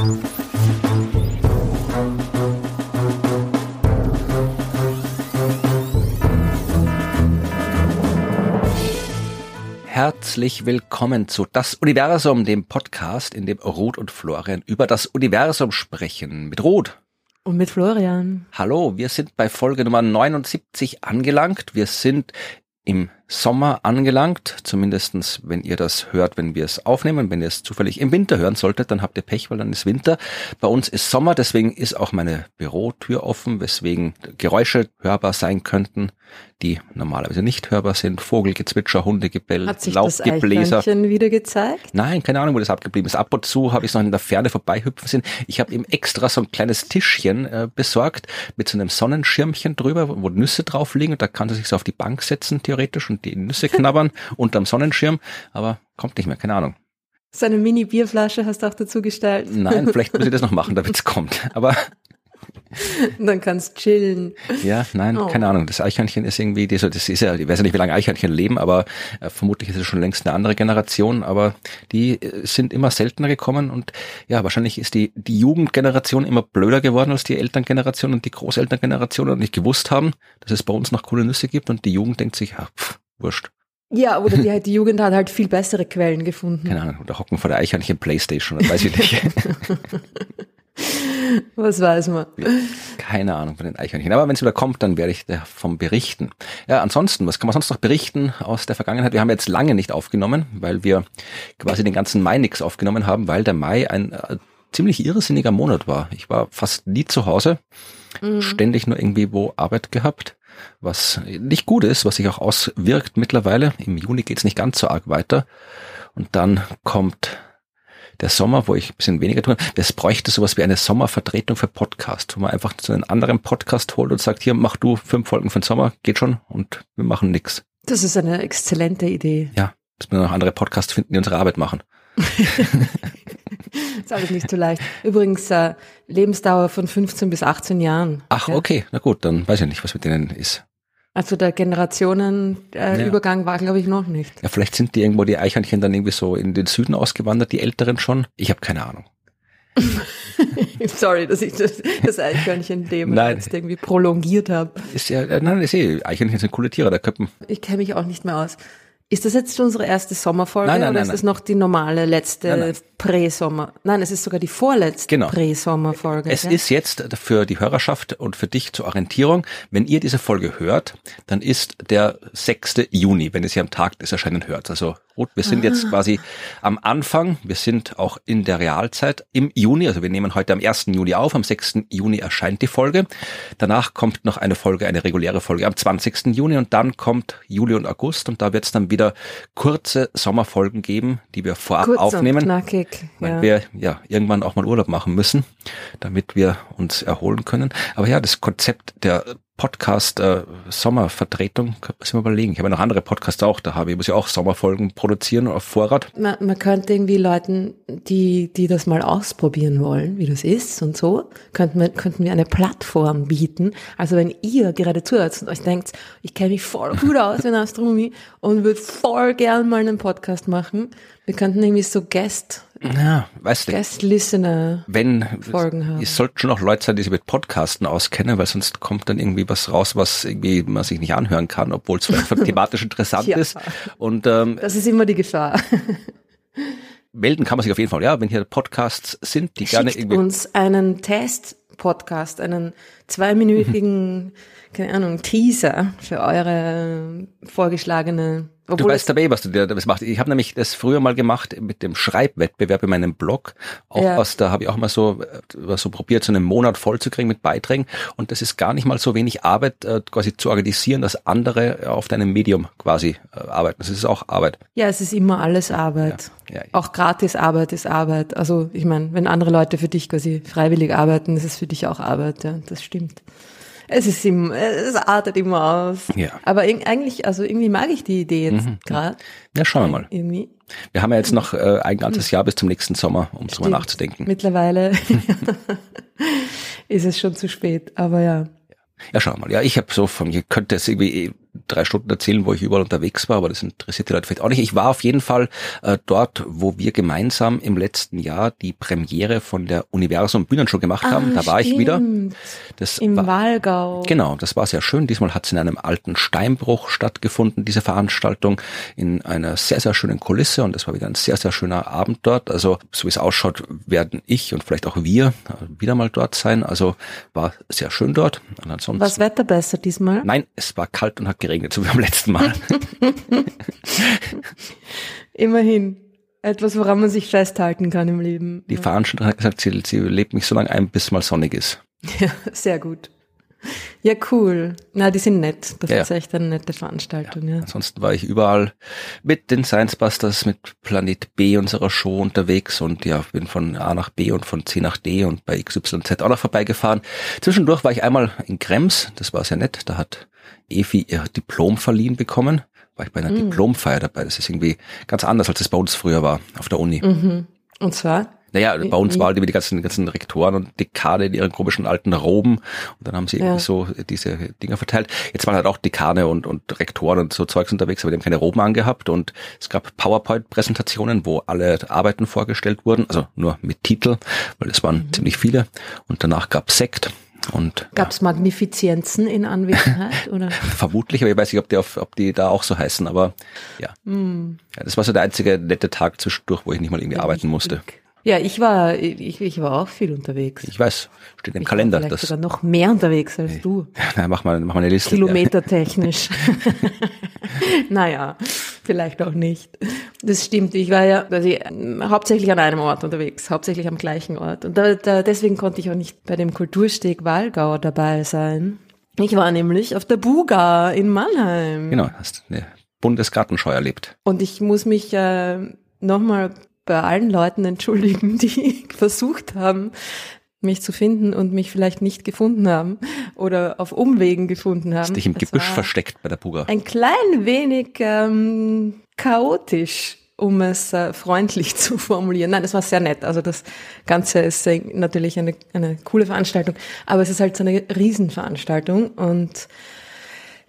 Herzlich willkommen zu Das Universum, dem Podcast, in dem Ruth und Florian über das Universum sprechen. Mit Ruth. Und mit Florian. Hallo, wir sind bei Folge Nummer 79 angelangt. Wir sind im Sommer angelangt, zumindestens wenn ihr das hört, wenn wir es aufnehmen. Wenn ihr es zufällig im Winter hören solltet, dann habt ihr Pech, weil dann ist Winter. Bei uns ist Sommer, deswegen ist auch meine Bürotür offen, weswegen Geräusche hörbar sein könnten, die normalerweise nicht hörbar sind. Vogelgezwitscher, Hundegebell, Hat sich Laubgebläser. das wieder gezeigt? Nein, keine Ahnung, wo das abgeblieben ist. Ab und zu habe ich es noch in der Ferne vorbeihüpfen sehen. Ich habe ihm extra so ein kleines Tischchen äh, besorgt mit so einem Sonnenschirmchen drüber, wo Nüsse drauf liegen und da kann er sich so auf die Bank setzen theoretisch und die Nüsse knabbern unterm Sonnenschirm, aber kommt nicht mehr, keine Ahnung. So eine Mini-Bierflasche hast du auch dazu gestellt. Nein, vielleicht muss ich das noch machen, damit es kommt. Aber Dann kannst chillen. ja, nein, Oh. keine Ahnung. Das Eichhörnchen ist irgendwie, das das ist ja, ich weiß ja nicht, wie lange Eichhörnchen leben, aber äh, vermutlich ist es schon längst eine andere Generation, aber die äh, sind immer seltener gekommen und ja, wahrscheinlich ist die, die Jugendgeneration immer blöder geworden als die Elterngeneration und die Großelterngeneration und nicht gewusst haben, dass es bei uns noch coole Nüsse gibt und die Jugend denkt sich, ja, pff, wurscht, Ja, oder die, die Jugend hat halt viel bessere Quellen gefunden. keine Ahnung, oder hocken vor der Eichhörnchen Playstation, oder weiß ich nicht. Was weiß man. Keine Ahnung von den Eichhörnchen. Aber wenn es wieder kommt, dann werde ich davon berichten. Ja, ansonsten, was kann man sonst noch berichten aus der Vergangenheit? Wir haben jetzt lange nicht aufgenommen, weil wir quasi den ganzen Mai nichts aufgenommen haben, weil der Mai ein äh, ziemlich irrsinniger Monat war. Ich war fast nie zu Hause, ständig nur irgendwie wo Arbeit gehabt, was nicht gut ist, was sich auch auswirkt mittlerweile. Im Juni geht's nicht ganz so arg weiter. Und dann kommt der Sommer, wo ich ein bisschen weniger kann. Es bräuchte sowas wie eine Sommervertretung für Podcast, wo man einfach so einen anderen Podcast holt und sagt, hier, mach du fünf Folgen für den Sommer, geht schon und wir machen nix. Das ist eine exzellente Idee. Ja, dass wir noch andere Podcasts finden, die unsere Arbeit machen. Ist alles nicht so leicht. Übrigens, äh, Lebensdauer von 15 bis 18 Jahren. Ach, Ja. okay, na gut, dann weiß ich nicht, was mit denen ist. Also der Generationenübergang äh, Ja. War, glaube ich, noch nicht. Ja, vielleicht sind die irgendwo die Eichhörnchen dann irgendwie so in den Süden ausgewandert, die Älteren schon. Ich habe keine Ahnung. Sorry, dass ich das, das Eichhörnchen-Thema jetzt irgendwie prolongiert habe. Ist ja, äh, nein, ist eh, Eichhörnchen sind coole Tiere, da köppen. Ich kenne mich auch nicht mehr aus. Ist das jetzt unsere erste Sommerfolge Nein, nein, oder nein, ist das noch die normale letzte. Prä-Sommer? Nein, es ist sogar die vorletzte Genau. Prä-Sommerfolge. Es gell? ist jetzt für die Hörerschaft und für dich zur Orientierung, wenn ihr diese Folge hört, dann ist der 6. Juni, wenn ihr sie am Tag des Erscheinen hört. Also Ruth, wir sind jetzt quasi am Anfang, wir sind auch in der Realzeit im Juni, also wir nehmen heute am 1. Juni auf, am 6. Juni erscheint die Folge. Danach kommt noch eine Folge, eine reguläre Folge am 20. Juni und dann kommt Juli und August und da wird es dann wieder kurze Sommerfolgen geben, die wir vorab Kurz aufnehmen und knackig. weil Ja. wir ja irgendwann auch mal Urlaub machen müssen, damit wir uns erholen können. Aber ja, das Konzept der Podcast äh, man sich mal überlegen. Ich habe ja noch andere Podcasts auch, da habe ich muss ja auch Sommerfolgen produzieren auf Vorrat. Man, man könnte irgendwie Leuten, die, die das mal ausprobieren wollen, wie das ist und so, könnten wir, könnten wir eine Plattform bieten. Also wenn ihr gerade zuhört und euch denkt, ich kenne mich voll gut aus in Astronomie und würde voll gern mal einen Podcast machen, wir könnten irgendwie so Guest, Ja, weißt du, Guest Listener wenn Folgen haben. es sollten schon auch Leute sein, die sich mit Podcasten auskennen, weil sonst kommt dann irgendwie was raus, was irgendwie man sich nicht anhören kann, obwohl es vielleicht thematisch interessant Ja. ist. Und ähm, Das ist immer die Gefahr. melden kann man sich auf jeden Fall. Ja, wenn hier Podcasts sind, die gerne Schickt irgendwie uns einen Test-Podcast, einen zweiminütigen, keine Ahnung, Teaser für eure vorgeschlagene. Du Obwohl weißt dabei, was du dir das machst. Ich habe nämlich das früher mal gemacht mit dem Schreibwettbewerb in meinem Blog. Auch Ja. was, da habe ich auch mal so, äh, was so probiert, so einen Monat voll zu kriegen mit Beiträgen. Und das ist gar nicht mal so wenig Arbeit, äh, quasi zu organisieren, dass andere äh, auf deinem Medium quasi äh, arbeiten. Das ist auch Arbeit. Ja, es ist immer alles Arbeit. Ja, ja. Auch gratis Arbeit ist Arbeit. Also ich meine, wenn andere Leute für dich quasi freiwillig arbeiten, ist es für dich auch Arbeit. Ja, das stimmt. Es ist immer, es artet immer aus. Ja. Aber eigentlich, also irgendwie mag ich die Idee jetzt gerade. Ja, schauen wir mal. Irgendwie. Wir haben ja jetzt noch äh, ein ganzes Jahr bis zum nächsten Sommer, um drüber Stimmt. nachzudenken. Mittlerweile ist es schon zu spät. Aber ja. Ja, schau mal. Ja, ich habe so von, ihr könnt es irgendwie, drei Stunden erzählen, wo ich überall unterwegs war, aber das interessiert die Leute vielleicht auch nicht. Ich war auf jeden Fall äh, dort, wo wir gemeinsam im letzten Jahr die Premiere von der Universum Bühnenshow gemacht haben. Ah, da war ich wieder. Das Im war, Wahlgau. Genau, das war sehr schön. Diesmal hat es in einem alten Steinbruch stattgefunden, diese Veranstaltung, in einer sehr, sehr schönen Kulisse und es war wieder ein sehr, sehr schöner Abend dort. Also so wie es ausschaut, werden ich und vielleicht auch wir äh, wieder mal dort sein. Also war sehr schön dort. Und ansonsten, Was Wetter besser diesmal? Nein, es war kalt und hat geregnet, so wie beim letzten Mal. Immerhin. Etwas, woran man sich festhalten kann im Leben. Die Veranstalterin hat gesagt, sie, sie lebt mich so lange ein, bis mal sonnig ist. Ja, sehr gut. Ja, cool. Na, die sind nett. Das Ja, ist echt eine nette Veranstaltung, ja. Ansonsten war ich überall mit den Science Busters, mit Planet B unserer Show unterwegs und ja, bin von A nach B und von C nach D und bei XYZ auch noch vorbeigefahren. Zwischendurch war ich einmal in Krems, das war sehr nett, da hat Evi ihr Diplom verliehen bekommen. War ich bei einer Diplomfeier dabei. Das ist irgendwie ganz anders, als es bei uns früher war, auf der Uni. Mhm. Und zwar? Naja, bei uns waren die, die ganzen, ganzen Rektoren und Dekane in ihren komischen alten Roben und dann haben sie irgendwie Ja. so diese Dinger verteilt. Jetzt waren halt auch Dekane und, und Rektoren und so Zeugs unterwegs, aber die haben keine Roben angehabt und es gab PowerPoint-Präsentationen, wo alle Arbeiten vorgestellt wurden, also nur mit Titel, weil es waren Mhm. ziemlich viele und danach gab Sekt und Gab es Magnifizienzen in Anwesenheit? oder? vermutlich, aber ich weiß nicht, ob die, auf, ob die da auch so heißen, aber ja. Hm. ja. Das war so der einzige nette Tag zwischendurch, wo ich nicht mal irgendwie arbeiten musste. Ja, ich war, ich, ich war auch viel unterwegs. Ich weiß, steht im Ich Kalender. War vielleicht Das, sogar noch mehr unterwegs als du. na, mach mal, mach mal eine Liste. Kilometertechnisch. naja, vielleicht auch nicht. Das stimmt. Ich war ja also ich, hauptsächlich an einem Ort unterwegs, hauptsächlich am gleichen Ort. Und da, da, deswegen konnte ich auch nicht bei dem Kultursteg Walgau dabei sein. Ich war nämlich auf der Buga in Mannheim. Genau, hast eine Bundesgartenschau erlebt. Und ich muss mich äh, nochmal bei allen Leuten entschuldigen, die versucht haben, mich zu finden und mich vielleicht nicht gefunden haben oder auf Umwegen gefunden haben. Hast dich im Das Gebüsch versteckt bei der Puga. Ein klein wenig ähm, chaotisch, um es äh, freundlich zu formulieren. Nein, das war sehr nett. Also das Ganze ist äh, natürlich eine, eine coole Veranstaltung, aber es ist halt so eine Riesenveranstaltung und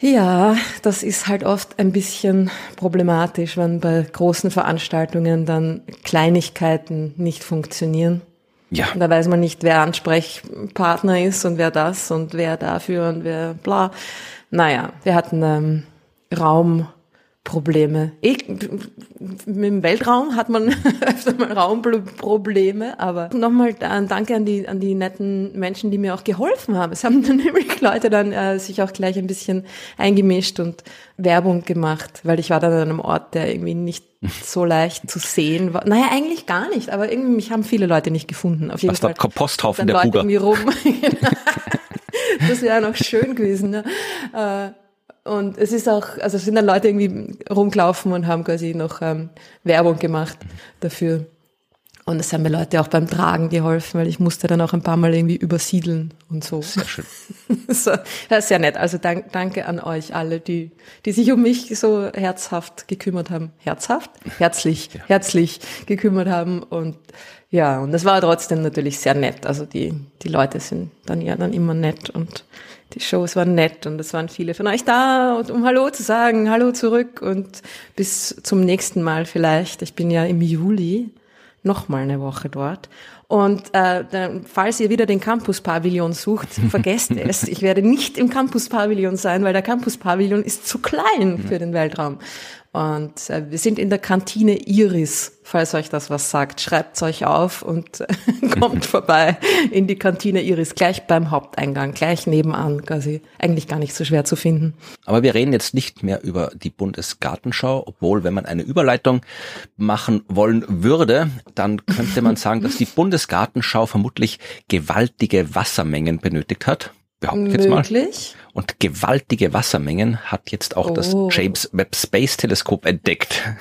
ja, das ist halt oft ein bisschen problematisch, wenn bei großen Veranstaltungen dann Kleinigkeiten nicht funktionieren. Ja, Da weiß man nicht, wer Ansprechpartner ist und wer das und wer dafür und wer bla. Naja, wir hatten ähm, Raumprobleme. Ich, Im Weltraum hat man öfter mal Raumprobleme, aber nochmal ein Danke an die, an die netten Menschen, die mir auch geholfen haben. Es haben dann nämlich Leute dann äh, sich auch gleich ein bisschen eingemischt und Werbung gemacht, weil ich war dann an einem Ort, der irgendwie nicht so leicht zu sehen war. Naja, eigentlich gar nicht, aber irgendwie mich haben viele Leute nicht gefunden. Auf jeden was Fall Komposthaufen dann der Leute Puga. irgendwie rum. das wäre noch schön gewesen. Ne? Äh, Und es ist auch, also es sind dann Leute irgendwie rumgelaufen und haben quasi noch ähm, Werbung gemacht dafür. Und es haben mir Leute auch beim Tragen geholfen, weil ich musste dann auch ein paar Mal irgendwie übersiedeln und so. Sehr schön. so ist sehr nett. Also dank, danke an euch alle, die, die sich um mich so herzhaft gekümmert haben. Herzhaft? Herzlich, herzlich gekümmert haben. Und ja, und das war trotzdem natürlich sehr nett. Also die, die Leute sind dann ja dann immer nett und die Shows waren nett und es waren viele von euch da, um Hallo zu sagen, Hallo zurück und bis zum nächsten Mal vielleicht. Ich bin ja im Juli noch mal eine Woche dort. Und äh, dann, falls ihr wieder den Campus-Pavillon sucht, vergesst es. Ich werde nicht im Campus-Pavillon sein, weil der Campus-Pavillon ist zu klein für den Weltraum. Und äh, wir sind in der Kantine Iris, falls euch das was sagt. Schreibt's euch auf und kommt vorbei in die Kantine Iris, gleich beim Haupteingang, gleich nebenan, quasi. Eigentlich gar nicht so schwer zu finden. Aber wir reden jetzt nicht mehr über die Bundesgartenschau, obwohl, wenn man eine Überleitung machen wollen würde, dann könnte man sagen, dass die Bundesgartenschau vermutlich gewaltige Wassermengen benötigt hat. Behaupte ich jetzt mal. Möglich. Und gewaltige Wassermengen hat jetzt auch das Oh. James Webb Space Teleskop entdeckt.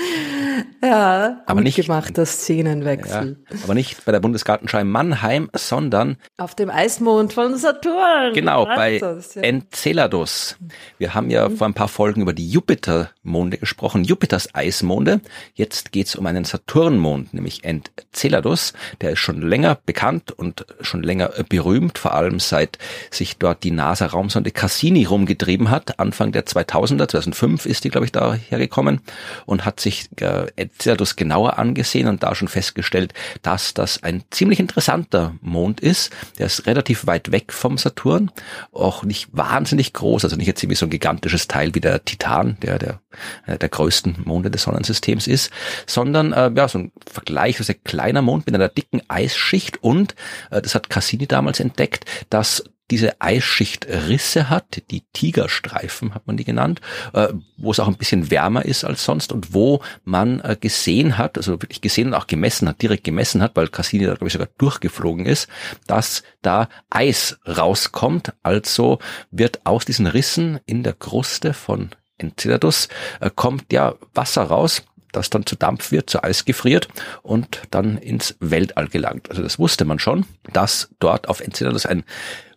Ja, Aber gut nicht- gemachter Szenenwechsel. Ja, aber nicht bei der Bundesgartenschau in Mannheim, sondern Auf dem Eismond von Saturn. Genau, bei das? Ja. Enceladus. Wir haben ja vor ein paar Folgen über die Jupitermonde gesprochen, Jupiters Eismonde. Jetzt geht's um einen Saturnmond, nämlich Enceladus. Der ist schon länger bekannt und schon länger berühmt, vor allem seit sich dort die NASA-Raumsonde Cassini rumgetrieben hat. Anfang der 2000er, 2005 ist die, glaube ich, da hergekommen und hat sich äh, Enceladus genauer angesehen und da schon festgestellt, dass das ein ziemlich interessanter Mond ist. Der ist relativ weit weg vom Saturn, auch nicht wahnsinnig groß, also nicht jetzt irgendwie so ein gigantisches Teil wie der Titan, der der einer der größten Monde des Sonnensystems ist, sondern äh, ja so ein vergleichsweise kleiner Mond mit einer dicken Eisschicht und äh, das hat Cassini damals entdeckt, dass diese Eisschicht Risse hat, die Tigerstreifen hat man die genannt, äh, wo es auch ein bisschen wärmer ist als sonst und wo man äh, gesehen hat, also wirklich gesehen und auch gemessen hat, direkt gemessen hat, weil Cassini da glaube ich sogar durchgeflogen ist, dass da Eis rauskommt. Also wird aus diesen Rissen in der Kruste von Enceladus äh, kommt ja Wasser raus, das dann zu Dampf wird, zu Eis gefriert und dann ins Weltall gelangt. Also das wusste man schon, dass dort auf Enceladus ein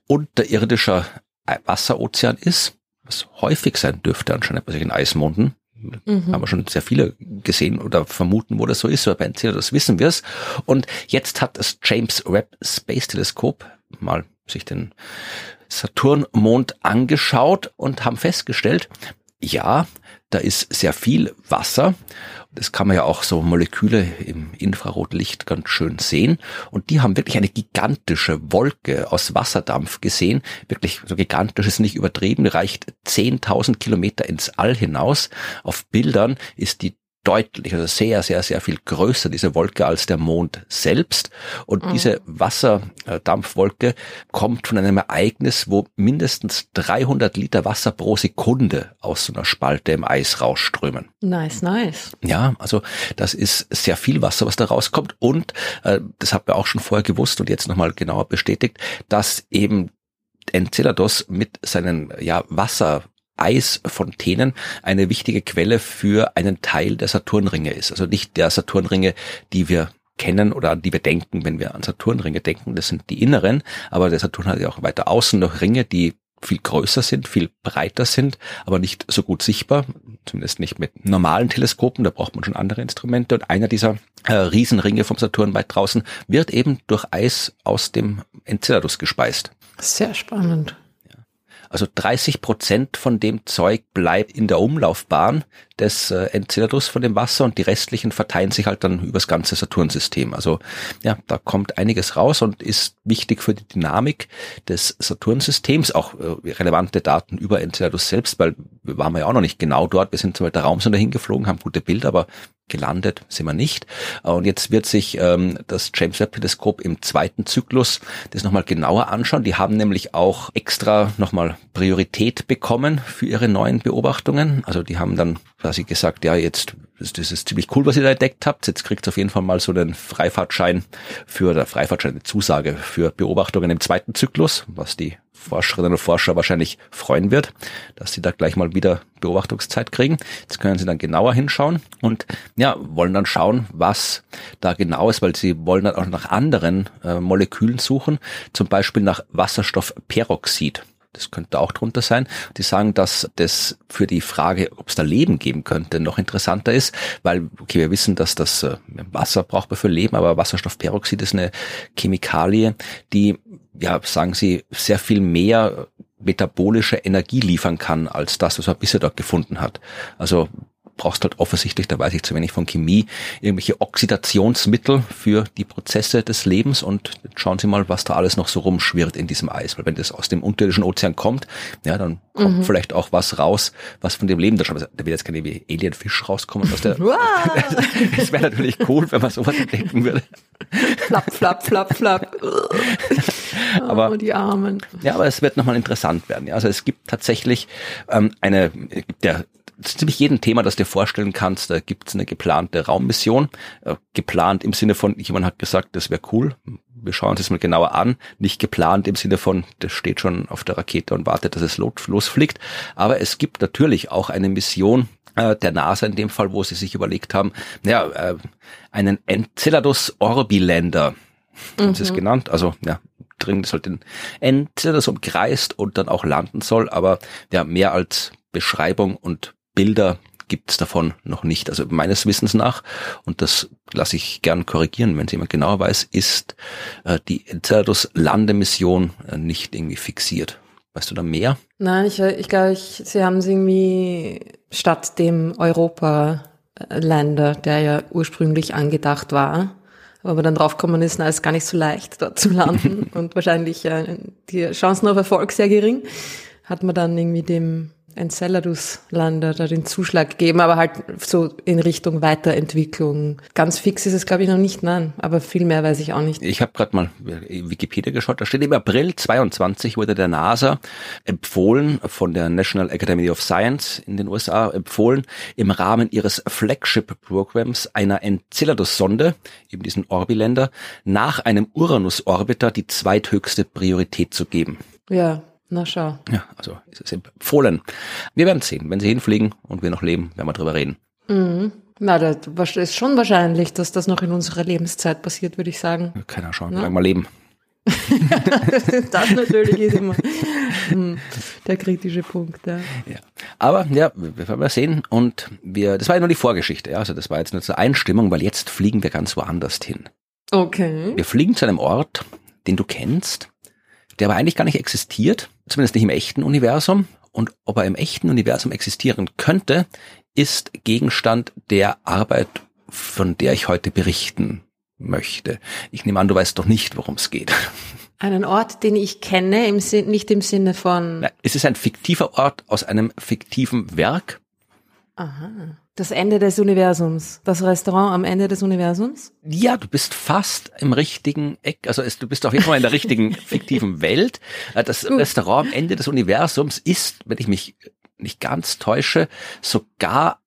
unterirdischer Wasserozean ist, was häufig sein dürfte anscheinend bei solchen Eismonden. Mhm. Haben wir schon sehr viele gesehen oder vermuten, wo das so ist, aber bei Enceladus wissen wir es. Und jetzt hat das James Webb Space Teleskop mal sich den Saturnmond angeschaut und haben festgestellt, ja, da ist sehr viel Wasser. Das kann man ja auch so Moleküle im Infrarotlicht ganz schön sehen. Und die haben wirklich eine gigantische Wolke aus Wasserdampf gesehen. Wirklich so gigantisch ist nicht übertrieben, reicht 10.000 Kilometer ins All hinaus. Auf Bildern ist die deutlich, also sehr, sehr, sehr viel größer, diese Wolke, als der Mond selbst. Und diese Wasserdampfwolke kommt von einem Ereignis, wo mindestens 300 Liter Wasser pro Sekunde aus so einer Spalte im Eis rausströmen. Nice, nice. Ja, also das ist sehr viel Wasser, was da rauskommt. Und äh, das haben wir auch schon vorher gewusst und jetzt nochmal genauer bestätigt, dass eben Enceladus mit seinen ja, Wasser Eisfontänen eine wichtige Quelle für einen Teil der Saturnringe ist. Also nicht der Saturnringe, die wir kennen oder an die wir denken, wenn wir an Saturnringe denken. Das sind die inneren, aber der Saturn hat ja auch weiter außen noch Ringe, die viel größer sind, viel breiter sind, aber nicht so gut sichtbar, zumindest nicht mit normalen Teleskopen, da braucht man schon andere Instrumente. Und einer dieser äh, Riesenringe vom Saturn weit draußen wird eben durch Eis aus dem Enceladus gespeist. Sehr spannend. Also 30 Prozent von dem Zeug bleibt in der Umlaufbahn des äh, Enceladus von dem Wasser und die restlichen verteilen sich halt dann übers ganze Saturnsystem. Also ja, da kommt einiges raus und ist wichtig für die Dynamik des Saturnsystems, auch äh, relevante Daten über Enceladus selbst, weil wir waren ja auch noch nicht genau dort. Wir sind zwar mit der Raumsonde hingeflogen, haben gute Bilder, aber gelandet sind wir nicht. Und jetzt wird sich ähm, das James Webb Teleskop im zweiten Zyklus das nochmal genauer anschauen. Die haben nämlich auch extra nochmal Priorität bekommen für ihre neuen Beobachtungen. Also die haben dann quasi gesagt, ja, jetzt das, ist ziemlich cool, was ihr da entdeckt habt. Jetzt kriegt auf jeden Fall mal so einen Freifahrtschein für, oder Freifahrtschein, eine Zusage für Beobachtungen im zweiten Zyklus, was die Forscherinnen und Forscher wahrscheinlich freuen wird, dass sie da gleich mal wieder Beobachtungszeit kriegen. Jetzt können sie dann genauer hinschauen und ja, wollen dann schauen, was da genau ist, weil sie wollen dann auch nach anderen äh, Molekülen suchen, zum Beispiel nach Wasserstoffperoxid. Das könnte auch drunter sein. Die sagen, dass das für die Frage, ob es da Leben geben könnte, noch interessanter ist, weil, okay, wir wissen, dass das äh, Wasser brauchbar für Leben, aber Wasserstoffperoxid ist eine Chemikalie, die, ja, sagen sie, sehr viel mehr metabolische Energie liefern kann, als das, was man bisher dort gefunden hat. Also brauchst halt offensichtlich, da weiß ich zu wenig von Chemie, irgendwelche Oxidationsmittel für die Prozesse des Lebens und schauen Sie mal, was da alles noch so rumschwirrt in diesem Eis. Weil wenn das aus dem unterirdischen Ozean kommt, ja, dann kommt Mhm. vielleicht auch was raus, was von dem Leben da schon, da wird jetzt keine wie Alienfisch rauskommen aus der, das wäre natürlich cool, wenn man sowas entdecken würde. Flapp, flapp, flapp, flapp. Aber- oh, die Armen. Ja, aber es wird nochmal interessant werden. Ja, also es gibt tatsächlich ähm, eine, es ja ziemlich jeden Thema, das du dir vorstellen kannst, da gibt es eine geplante Raummission. Äh, geplant im Sinne von, jemand hat gesagt, das wäre cool. Wir schauen uns das mal genauer an. Nicht geplant im Sinne von, das steht schon auf der Rakete und wartet, dass es lo- losfliegt. Aber es gibt natürlich auch eine Mission äh, der NASA in dem Fall, wo sie sich überlegt haben, ja, äh, einen Enceladus Orbilander, haben mhm. sie es genannt, also ja, drin, das halt den Enceladus umkreist und dann auch landen soll, aber ja, mehr als Beschreibung und Bilder gibt's davon noch nicht. Also meines Wissens nach, und das lasse ich gern korrigieren, wenn es jemand genauer weiß, ist äh, die Enceladus Landemission äh, nicht irgendwie fixiert. Weißt du da mehr? Nein, ich, ich glaube, ich, sie haben es irgendwie statt dem Europa-Länder, der ja ursprünglich angedacht war, aber dann draufgekommen ist, na, ist gar nicht so leicht, dort zu landen und wahrscheinlich äh, die Chancen auf Erfolg sehr gering, hat man dann irgendwie dem Enceladus-Lander da den Zuschlag geben, aber halt so in Richtung Weiterentwicklung. Ganz fix ist es, glaube ich, noch nicht, nein, aber viel mehr weiß ich auch nicht. Ich habe gerade mal Wikipedia geschaut, da steht im April 22 wurde der NASA empfohlen, von der National Academy of Science in den USA empfohlen, im Rahmen ihres Flagship-Programms einer Enceladus-Sonde, eben diesen Orbilander, nach einem Uranus-Orbiter die zweithöchste Priorität zu geben. Ja, na schau. Ja, also ist es empfohlen. Wir werden sehen. Wenn sie hinfliegen und wir noch leben, werden wir drüber reden. Mhm. Na, das ist schon wahrscheinlich, dass das noch in unserer Lebenszeit passiert, würde ich sagen. Keiner schauen, wie lange wir leben. das natürlich ist immer hm, der kritische Punkt. Ja. ja. Aber ja, wir werden sehen. Und wir, das war ja nur die Vorgeschichte. Ja. Also das war jetzt nur zur Einstimmung, weil jetzt fliegen wir ganz woanders hin. Okay. Wir fliegen zu einem Ort, den du kennst, der aber eigentlich gar nicht existiert, zumindest nicht im echten Universum. Und ob er im echten Universum existieren könnte, ist Gegenstand der Arbeit, von der ich heute berichten möchte. Ich nehme an, du weißt doch nicht, worum es geht. Einen Ort, den ich kenne, im Sinn, nicht im Sinne von. Na, es ist ein fiktiver Ort aus einem fiktiven Werk. Aha. Das Ende des Universums. Das Restaurant am Ende des Universums? Ja, du bist fast im richtigen Eck. Also es, du bist auf jeden Fall in der richtigen fiktiven Welt. Äh, das Gut. Restaurant am Ende des Universums ist, wenn ich mich nicht ganz täusche, sogar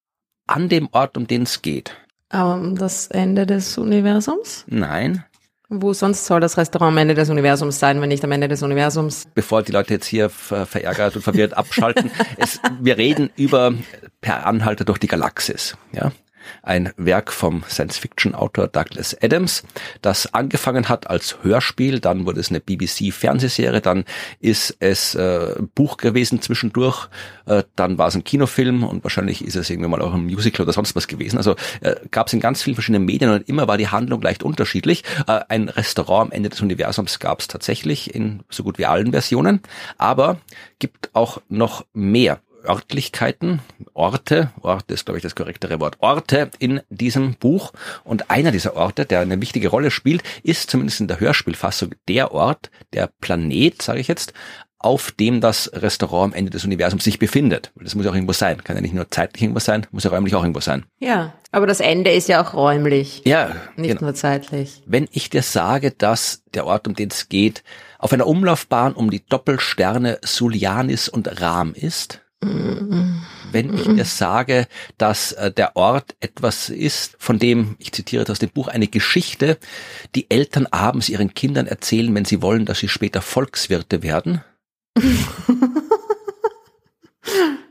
an dem Ort, um den es geht. Aber das Ende des Universums? Nein. Wo sonst soll das Restaurant am Ende des Universums sein, wenn nicht am Ende des Universums? Bevor die Leute jetzt hier verärgert und verwirrt abschalten, es, wir reden über Per Anhalter durch die Galaxis. Ja, ein Werk vom Science-Fiction-Autor Douglas Adams, das angefangen hat als Hörspiel, dann wurde es eine BBC-Fernsehserie, dann ist es äh, Buch gewesen zwischendurch, äh, dann war es ein Kinofilm und wahrscheinlich ist es irgendwann mal auch ein Musical oder sonst was gewesen. Also äh, gab es in ganz vielen verschiedenen Medien und immer war die Handlung leicht unterschiedlich. Äh, ein Restaurant am Ende des Universums gab es tatsächlich in so gut wie allen Versionen, aber gibt auch noch mehr. Örtlichkeiten, Orte, Orte ist glaube ich das korrektere Wort, Orte in diesem Buch. Und einer dieser Orte, der eine wichtige Rolle spielt, ist zumindest in der Hörspielfassung der Ort, der Planet, sage ich jetzt, auf dem das Restaurant am Ende des Universums sich befindet. Das muss ja auch irgendwo sein. Kann ja nicht nur zeitlich irgendwo sein, muss ja räumlich auch irgendwo sein. Ja, aber das Ende ist ja auch räumlich. Ja. Nicht genau. nur zeitlich. Wenn ich dir sage, dass der Ort, um den es geht, auf einer Umlaufbahn um die Doppelsterne Sulianis und Ram ist, wenn ich dir sage, dass äh, der Ort etwas ist, von dem, ich zitiere aus dem Buch, eine Geschichte, die Eltern abends ihren Kindern erzählen, wenn sie wollen, dass sie später Volkswirte werden.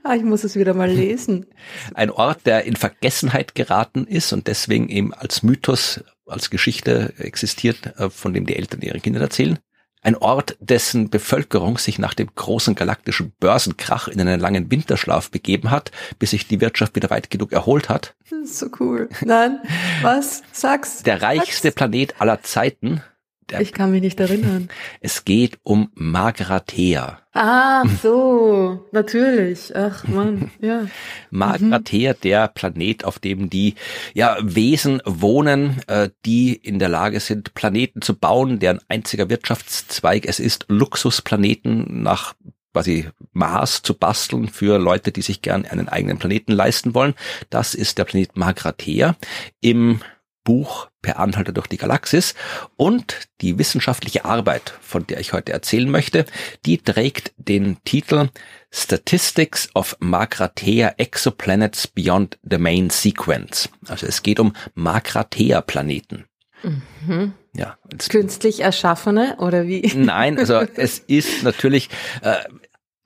ah, ich muss es wieder mal lesen. Ein Ort, der in Vergessenheit geraten ist und deswegen eben als Mythos, als Geschichte existiert, äh, von dem die Eltern ihren Kindern erzählen. Ein Ort, dessen Bevölkerung sich nach dem großen galaktischen Börsenkrach in einen langen Winterschlaf begeben hat, bis sich die Wirtschaft wieder weit genug erholt hat. So cool. Nein, was? Sag's. Der reichste. Planet aller Zeiten. Der, ich kann mich nicht erinnern. Es geht um Magrathea. Ah, so, natürlich. Ach man, ja. Magrathea, mhm. der Planet, auf dem die ja, Wesen wohnen, äh, die in der Lage sind, Planeten zu bauen, deren einziger Wirtschaftszweig es ist, Luxusplaneten nach quasi Mars zu basteln für Leute, die sich gern einen eigenen Planeten leisten wollen. Das ist der Planet Magrathea. Im Buch Per Anhalter durch die Galaxis und die wissenschaftliche Arbeit, von der ich heute erzählen möchte, die trägt den Titel Statistics of Magrathea Exoplanets Beyond the Main Sequence. Also es geht um Magrathea-Planeten. Mhm. Ja, Künstlich erschaffene oder wie? Nein, also es ist natürlich, äh,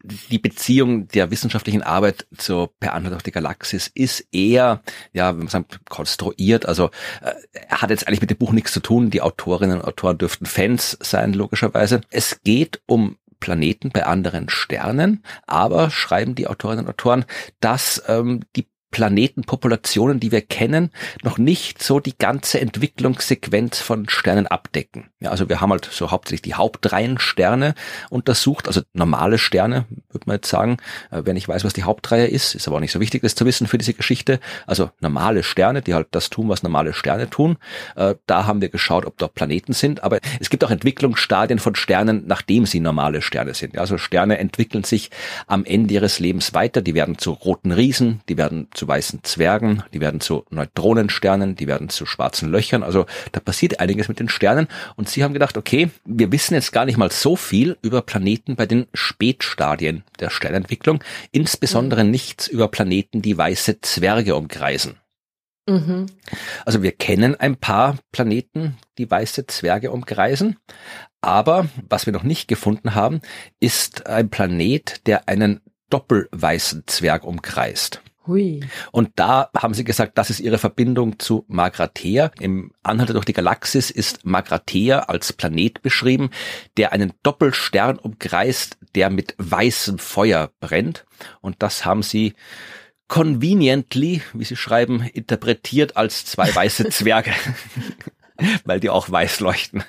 die Beziehung der wissenschaftlichen Arbeit zur Per Antwort auf die Galaxis ist eher, ja, wenn man sagt, konstruiert. Also äh, hat jetzt eigentlich mit dem Buch nichts zu tun. Die Autorinnen und Autoren dürften Fans sein, logischerweise. Es geht um Planeten bei anderen Sternen, aber schreiben die Autorinnen und Autoren, dass ähm, die Planetenpopulationen, die wir kennen, noch nicht so die ganze Entwicklungssequenz von Sternen abdecken. Ja, also wir haben halt so hauptsächlich die Hauptreihensterne untersucht, also normale Sterne, würde man jetzt sagen. Äh, wer nicht weiß, was die Hauptreihe ist, ist aber auch nicht so wichtig, das zu wissen für diese Geschichte. Also normale Sterne, die halt das tun, was normale Sterne tun. Äh, da haben wir geschaut, ob dort Planeten sind. Aber es gibt auch Entwicklungsstadien von Sternen, nachdem sie normale Sterne sind. Also Sterne entwickeln sich am Ende ihres Lebens weiter. Die werden zu roten Riesen, die werden zu weißen Zwergen, die werden zu Neutronensternen, die werden zu schwarzen Löchern. Also da passiert einiges mit den Sternen. Und sie haben gedacht, okay, wir wissen jetzt gar nicht mal so viel über Planeten bei den Spätstadien der Sternentwicklung, insbesondere mhm. nichts über Planeten, die weiße Zwerge umkreisen. Mhm. Also wir kennen ein paar Planeten, die weiße Zwerge umkreisen, aber was wir noch nicht gefunden haben, ist ein Planet, der einen doppelweißen Zwerg umkreist. Hui. Und da haben sie gesagt, das ist ihre Verbindung zu Magrathea. Im Anhalter durch die Galaxis ist Magrathea als Planet beschrieben, der einen Doppelstern umkreist, der mit weißem Feuer brennt. Und das haben sie conveniently, wie sie schreiben, interpretiert als zwei weiße Zwerge. weil die auch weiß leuchten.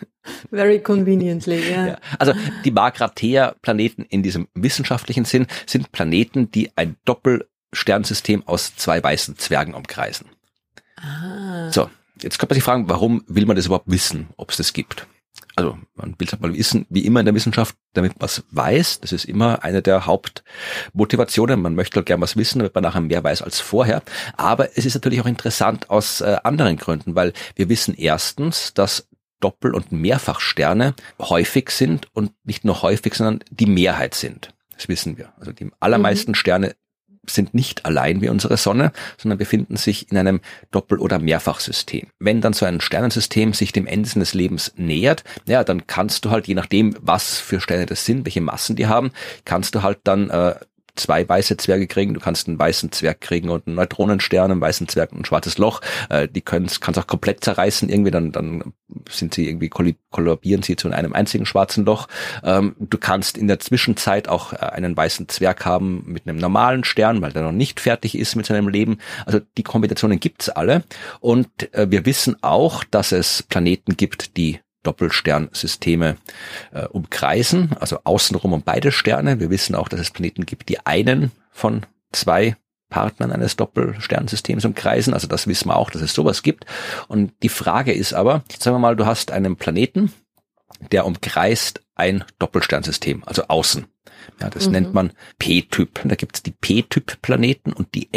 Very conveniently, yeah. ja. Also die Magrathea-Planeten in diesem wissenschaftlichen Sinn sind Planeten, die ein Doppel Sternsystem aus zwei weißen Zwergen umkreisen. Ah. So, jetzt könnte man sich fragen, warum will man das überhaupt wissen, ob es das gibt? Also man will es mal wissen, wie immer in der Wissenschaft, damit man was weiß. Das ist immer eine der Hauptmotivationen. Man möchte halt gern was wissen, damit man nachher mehr weiß als vorher. Aber es ist natürlich auch interessant aus äh, anderen Gründen, weil wir wissen erstens, dass Doppel- und Mehrfachsterne häufig sind und nicht nur häufig, sondern die Mehrheit sind. Das wissen wir. Also die allermeisten mhm. Sterne sind nicht allein wie unsere Sonne, sondern befinden sich in einem Doppel- oder Mehrfachsystem. Wenn dann so ein Sternensystem sich dem Ende seines Lebens nähert, ja, dann kannst du halt, je nachdem, was für Sterne das sind, welche Massen die haben, kannst du halt dann äh, zwei weiße Zwerge kriegen, du kannst einen weißen Zwerg kriegen und einen Neutronenstern, einen weißen Zwerg und ein schwarzes Loch. Äh, die können kannst auch komplett zerreißen irgendwie, dann dann sind sie irgendwie kollabieren sie zu einem einzigen schwarzen Loch. Ähm, du kannst in der Zwischenzeit auch äh, einen weißen Zwerg haben mit einem normalen Stern, weil der noch nicht fertig ist mit seinem Leben. Also die Kombinationen gibt's alle und äh, wir wissen auch, dass es Planeten gibt, die Doppelsternsysteme äh, umkreisen, also außenrum um beide Sterne. Wir wissen auch, dass es Planeten gibt, die einen von zwei Partnern eines Doppelsternsystems umkreisen. Also das wissen wir auch, dass es sowas gibt. Und die Frage ist aber, sagen wir mal, du hast einen Planeten, der umkreist ein Doppelsternsystem, also außen. Ja, das mhm. nennt man P-Typ. Da gibt es die P-Typ-Planeten und die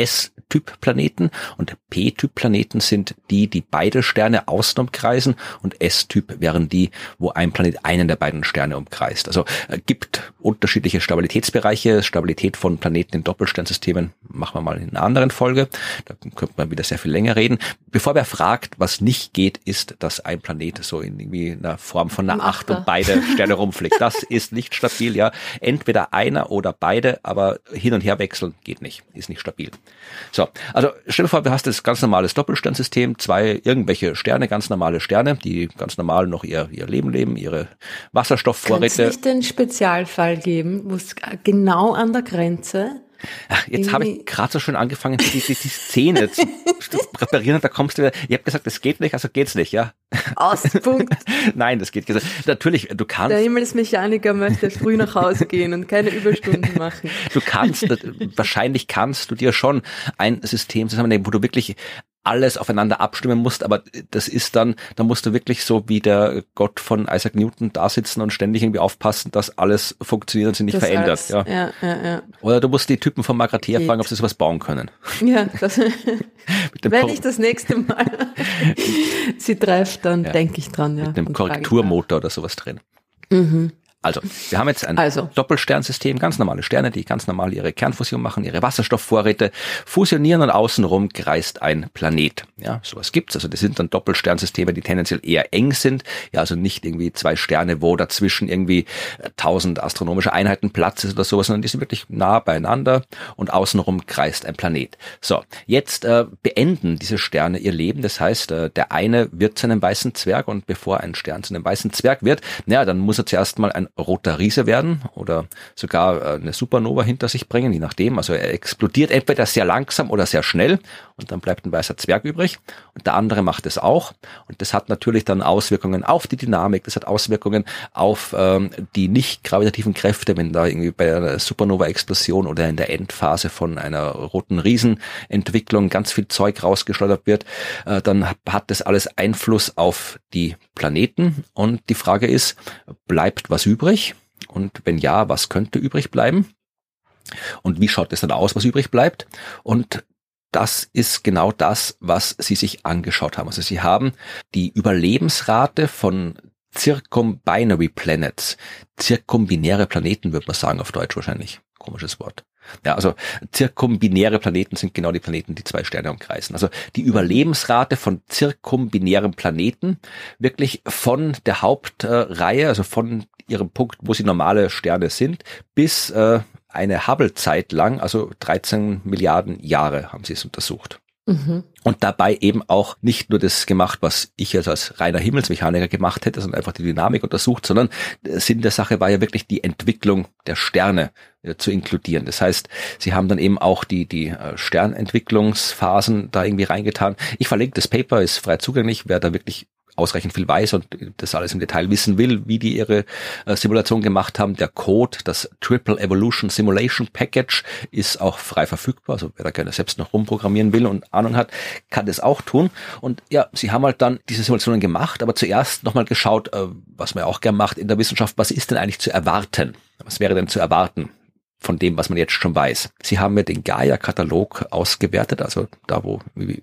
S-Typ-Planeten. Und P-Typ-Planeten sind die, die beide Sterne außen umkreisen und S-Typ wären die, wo ein Planet einen der beiden Sterne umkreist. Also äh, gibt unterschiedliche Stabilitätsbereiche. Stabilität von Planeten in Doppelsternsystemen machen wir mal in einer anderen Folge. Da könnte man wieder sehr viel länger reden. Bevor wer fragt, was nicht geht, ist, dass ein Planet so in irgendwie einer Form von einer Acht und beide Sterne rumfliegt. Das ist nicht stabil, ja. Entweder einer oder beide, aber hin und her wechseln geht nicht, ist nicht stabil. So, also stell dir vor, du hast das ganz normales Doppelsternsystem, zwei irgendwelche Sterne, ganz normale Sterne, die ganz normal noch ihr, ihr Leben leben, ihre Wasserstoffvorräte. Kann es nicht den Spezialfall geben, wo es genau an der Grenze Ach, jetzt habe ich gerade so schön angefangen, die, die, die Szene zu, zu präparieren und da kommst du wieder. Ich habe gesagt, das geht nicht, also geht's nicht, ja. Aus, Punkt. Nein, das geht gesagt. Natürlich, du kannst. Der Himmelsmechaniker möchte früh nach Hause gehen und keine Überstunden machen. Du kannst, wahrscheinlich kannst du dir schon ein System zusammennehmen, wo du wirklich alles aufeinander abstimmen musst, aber das ist dann, da musst du wirklich so wie der Gott von Isaac Newton da sitzen und ständig irgendwie aufpassen, dass alles funktioniert und sich nicht das verändert. Alles, ja. Ja, ja, ja. Oder du musst die Typen von Magrathea fragen, ob sie sowas bauen können. Ja, das, wenn ich das nächste Mal sie treffe, dann ja. denke ich dran. Ja, Mit einem Korrekturmotor oder sowas drin. Mhm. Also, wir haben jetzt ein also. Doppelsternsystem, ganz normale Sterne, die ganz normal ihre Kernfusion machen, ihre Wasserstoffvorräte fusionieren und außenrum kreist ein Planet. Ja, sowas gibt's. Also das sind dann Doppelsternsysteme, die tendenziell eher eng sind. Ja, also nicht irgendwie zwei Sterne, wo dazwischen irgendwie äh, tausend astronomische Einheiten Platz ist oder sowas, sondern die sind wirklich nah beieinander und außenrum kreist ein Planet. So, jetzt äh, beenden diese Sterne ihr Leben. Das heißt, äh, der eine wird zu einem weißen Zwerg und bevor ein Stern zu einem weißen Zwerg wird, naja, dann muss er zuerst mal ein roter Riese werden oder sogar äh, eine Supernova hinter sich bringen, je nachdem. Also er explodiert entweder sehr langsam oder sehr schnell und dann bleibt ein weißer Zwerg übrig und der andere macht es auch und das hat natürlich dann Auswirkungen auf die Dynamik, das hat Auswirkungen auf ähm, die nicht gravitativen Kräfte, wenn da irgendwie bei einer Supernova-Explosion oder in der Endphase von einer roten Riesenentwicklung ganz viel Zeug rausgeschleudert wird, äh, dann hat das alles Einfluss auf die Planeten und die Frage ist, bleibt was übrig? Und wenn ja, was könnte übrig bleiben? Und wie schaut es dann aus, was übrig bleibt? Und das ist genau das, was Sie sich angeschaut haben. Also Sie haben die Überlebensrate von Circumbinary Planets, zirkumbinäre Planeten würde man sagen auf Deutsch wahrscheinlich. Komisches Wort. Ja, also zirkumbinäre Planeten sind genau die Planeten, die zwei Sterne umkreisen. Also die Überlebensrate von zirkumbinären Planeten wirklich von der Hauptreihe, also von ihrem Punkt, wo sie normale Sterne sind, bis äh, eine Hubble-Zeit lang, also 13 Milliarden Jahre haben sie es untersucht. Mhm. Und dabei eben auch nicht nur das gemacht, was ich jetzt als reiner Himmelsmechaniker gemacht hätte, sondern einfach die Dynamik untersucht, sondern Sinn der Sache war ja wirklich die Entwicklung der Sterne äh, zu inkludieren. Das heißt, sie haben dann eben auch die, die äh, Sternentwicklungsphasen da irgendwie reingetan. Ich verlinke das Paper, ist frei zugänglich, wer da wirklich ausreichend viel weiß und das alles im Detail wissen will, wie die ihre äh, Simulation gemacht haben. Der Code, das Triple Evolution Simulation Package ist auch frei verfügbar. Also wer da gerne selbst noch rumprogrammieren will und Ahnung hat, kann das auch tun. Und ja, sie haben halt dann diese Simulationen gemacht, aber zuerst nochmal geschaut, äh, was man ja auch gerne macht in der Wissenschaft, was ist denn eigentlich zu erwarten? Was wäre denn zu erwarten? Von dem, was man jetzt schon weiß. Sie haben mir den Gaia-Katalog ausgewertet, also da, wo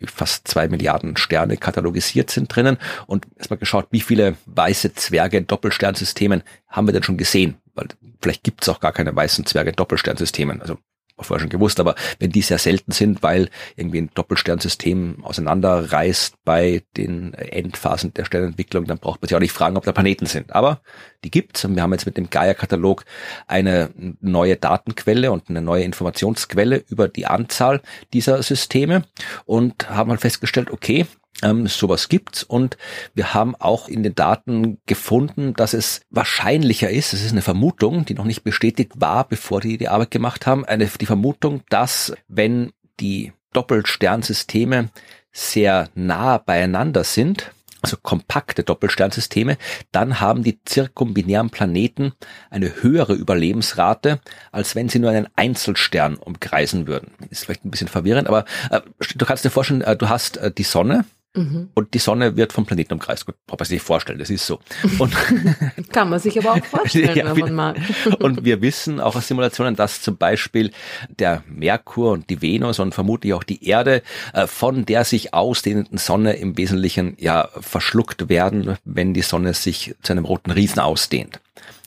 fast zwei Milliarden Sterne katalogisiert sind drinnen und erstmal geschaut, wie viele weiße Zwerge in Doppelsternsystemen haben wir denn schon gesehen? Weil vielleicht gibt es auch gar keine weißen Zwerge in Doppelsternsystemen. Also vorher schon gewusst, aber wenn die sehr selten sind, weil irgendwie ein Doppelsternsystem auseinanderreißt bei den Endphasen der Sternentwicklung, dann braucht man sich auch nicht fragen, ob da Planeten sind. Aber die gibt's und wir haben jetzt mit dem Gaia-Katalog eine neue Datenquelle und eine neue Informationsquelle über die Anzahl dieser Systeme und haben halt festgestellt, okay, ähm, sowas gibt's und wir haben auch in den Daten gefunden, dass es wahrscheinlicher ist, es ist eine Vermutung, die noch nicht bestätigt war, bevor die die Arbeit gemacht haben, eine, die Vermutung, dass wenn die Doppelsternsysteme sehr nah beieinander sind, also kompakte Doppelsternsysteme, dann haben die zirkumbinären Planeten eine höhere Überlebensrate, als wenn sie nur einen Einzelstern umkreisen würden. Ist vielleicht ein bisschen verwirrend, aber äh, du kannst dir vorstellen, äh, du hast äh, die Sonne, Mhm. Und die Sonne wird vom Planeten umkreist. Gut, braucht man sich nicht vorstellen, das ist so. Und Kann man sich aber auch vorstellen, ja, wenn man mag. und wir wissen auch aus Simulationen, dass zum Beispiel der Merkur und die Venus und vermutlich auch die Erde äh, von der sich ausdehnenden Sonne im Wesentlichen ja verschluckt werden, wenn die Sonne sich zu einem roten Riesen ausdehnt.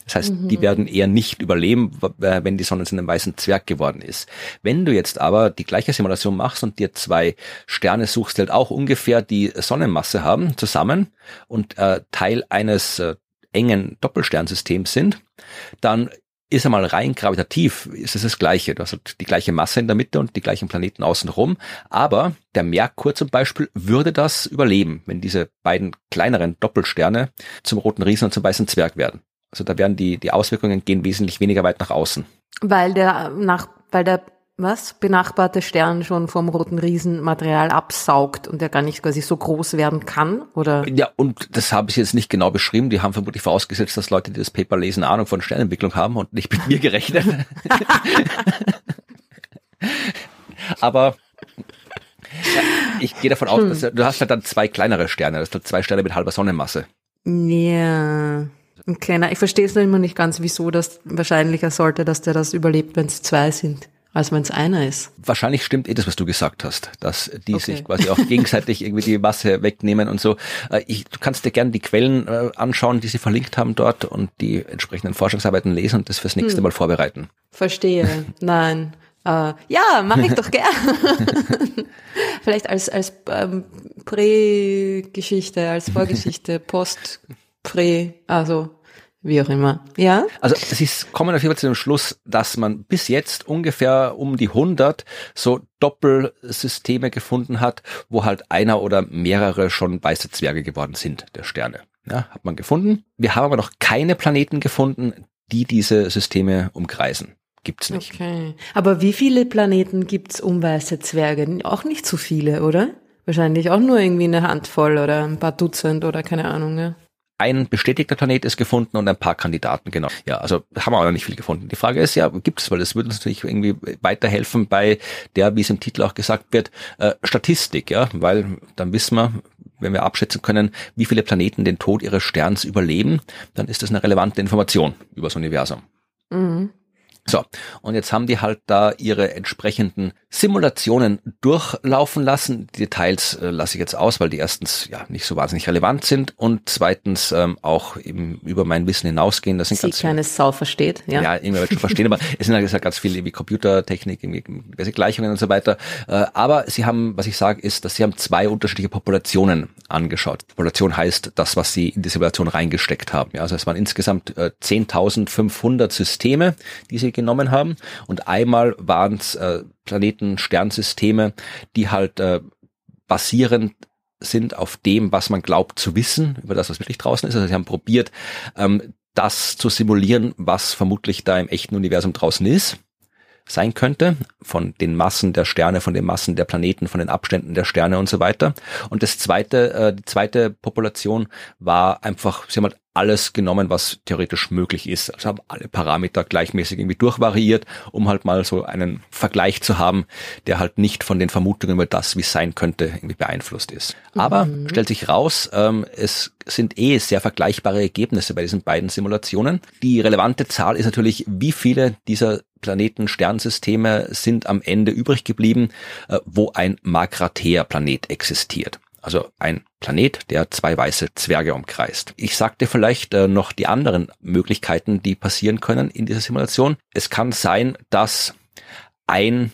Das heißt, mhm. die werden eher nicht überleben, wenn die Sonne zu einem weißen Zwerg geworden ist. Wenn du jetzt aber die gleiche Simulation machst und dir zwei Sterne suchst, die halt auch ungefähr die Sonnenmasse haben, zusammen und äh, Teil eines äh, engen Doppelsternsystems sind, dann ist einmal rein gravitativ, ist es das Gleiche. Du hast halt die gleiche Masse in der Mitte und die gleichen Planeten außenrum. Aber der Merkur zum Beispiel würde das überleben, wenn diese beiden kleineren Doppelsterne zum roten Riesen und zum weißen Zwerg werden. Also da werden die, die Auswirkungen gehen wesentlich weniger weit nach außen. Weil der nach, weil der was benachbarte Stern schon vom roten Riesen Material absaugt und der gar nicht quasi so groß werden kann, oder? Ja, und das habe ich jetzt nicht genau beschrieben. Die haben vermutlich vorausgesetzt, dass Leute, die das Paper lesen, Ahnung von Sternentwicklung haben und nicht mit mir gerechnet. Aber ja, ich gehe davon aus, hm. dass du hast halt dann zwei kleinere Sterne, das sind zwei Sterne mit halber Sonnenmasse. Ja. Ein kleiner, ich verstehe es noch immer nicht ganz, wieso das wahrscheinlicher sollte, dass der das überlebt, wenn es zwei sind. als wenn es einer ist. Wahrscheinlich stimmt eh das, was du gesagt hast, dass die okay. sich quasi auch gegenseitig irgendwie die Masse wegnehmen und so. Äh, ich, du kannst dir gerne die Quellen äh, anschauen, die sie verlinkt haben dort und die entsprechenden Forschungsarbeiten lesen und das fürs nächste hm. Mal vorbereiten. Verstehe. Nein. Uh, ja, mache ich doch gern. Vielleicht als, als ähm, Prä-Geschichte, als Vorgeschichte, Post, Prä, also wie auch immer. Ja? Also sie kommen auf jeden Fall zu dem Schluss, dass man bis jetzt ungefähr um die 100 so Doppelsysteme gefunden hat, wo halt einer oder mehrere schon weiße Zwerge geworden sind, der Sterne. Ja, hat man gefunden. Wir haben aber noch keine Planeten gefunden, die diese Systeme umkreisen. Gibt's nicht. Okay. Aber wie viele Planeten gibt's um weiße Zwerge? Auch nicht so viele, oder? Wahrscheinlich auch nur irgendwie eine Handvoll oder ein paar Dutzend oder keine Ahnung. Ja ein bestätigter Planet ist gefunden und ein paar Kandidaten, genau. Ja, also haben wir auch noch nicht viel gefunden. Die Frage ist ja, gibt es, weil das würde uns natürlich irgendwie weiterhelfen bei der, wie es im Titel auch gesagt wird, äh, Statistik, ja, weil dann wissen wir, wenn wir abschätzen können, wie viele Planeten den Tod ihres Sterns überleben, dann ist das eine relevante Information über das Universum. Mhm. So, und jetzt haben die halt da ihre entsprechenden Simulationen durchlaufen lassen. Die Details äh, lasse ich jetzt aus, weil die erstens ja nicht so wahnsinnig relevant sind und zweitens ähm, auch eben über mein Wissen hinausgehen. Das sind Sie ganz kleine Sau versteht, ja. Ja, irgendwer wird schon verstehen, aber es sind halt gesagt ganz viele wie Computertechnik, irgendwie Gleichungen und so weiter. Äh, aber sie haben, was ich sage, ist, dass sie haben zwei unterschiedliche Populationen angeschaut. Population heißt das, was sie in die Simulation reingesteckt haben. Ja, also es waren insgesamt äh, 10.500 Systeme, die sie genommen haben. Und einmal waren es äh, Planeten, Sternsysteme, die halt äh, basierend sind auf dem, was man glaubt zu wissen, über das, was wirklich draußen ist. Also sie haben probiert, ähm, das zu simulieren, was vermutlich da im echten Universum draußen ist sein könnte, von den Massen der Sterne, von den Massen der Planeten, von den Abständen der Sterne und so weiter. Und das zweite, äh, die zweite Population war einfach, sie haben halt alles genommen, was theoretisch möglich ist. Also haben alle Parameter gleichmäßig irgendwie durchvariiert, um halt mal so einen Vergleich zu haben, der halt nicht von den Vermutungen über das, wie es sein könnte, irgendwie beeinflusst ist. Aber mhm. stellt sich raus, ähm, es sind eh sehr vergleichbare Ergebnisse bei diesen beiden Simulationen. Die relevante Zahl ist natürlich, wie viele dieser Planeten, Sternsysteme sind am Ende übrig geblieben, äh, wo ein Magrathea-Planet existiert. Also ein Planet, der zwei weiße Zwerge umkreist. Ich sagte vielleicht äh, noch die anderen Möglichkeiten, die passieren können in dieser Simulation. Es kann sein, dass ein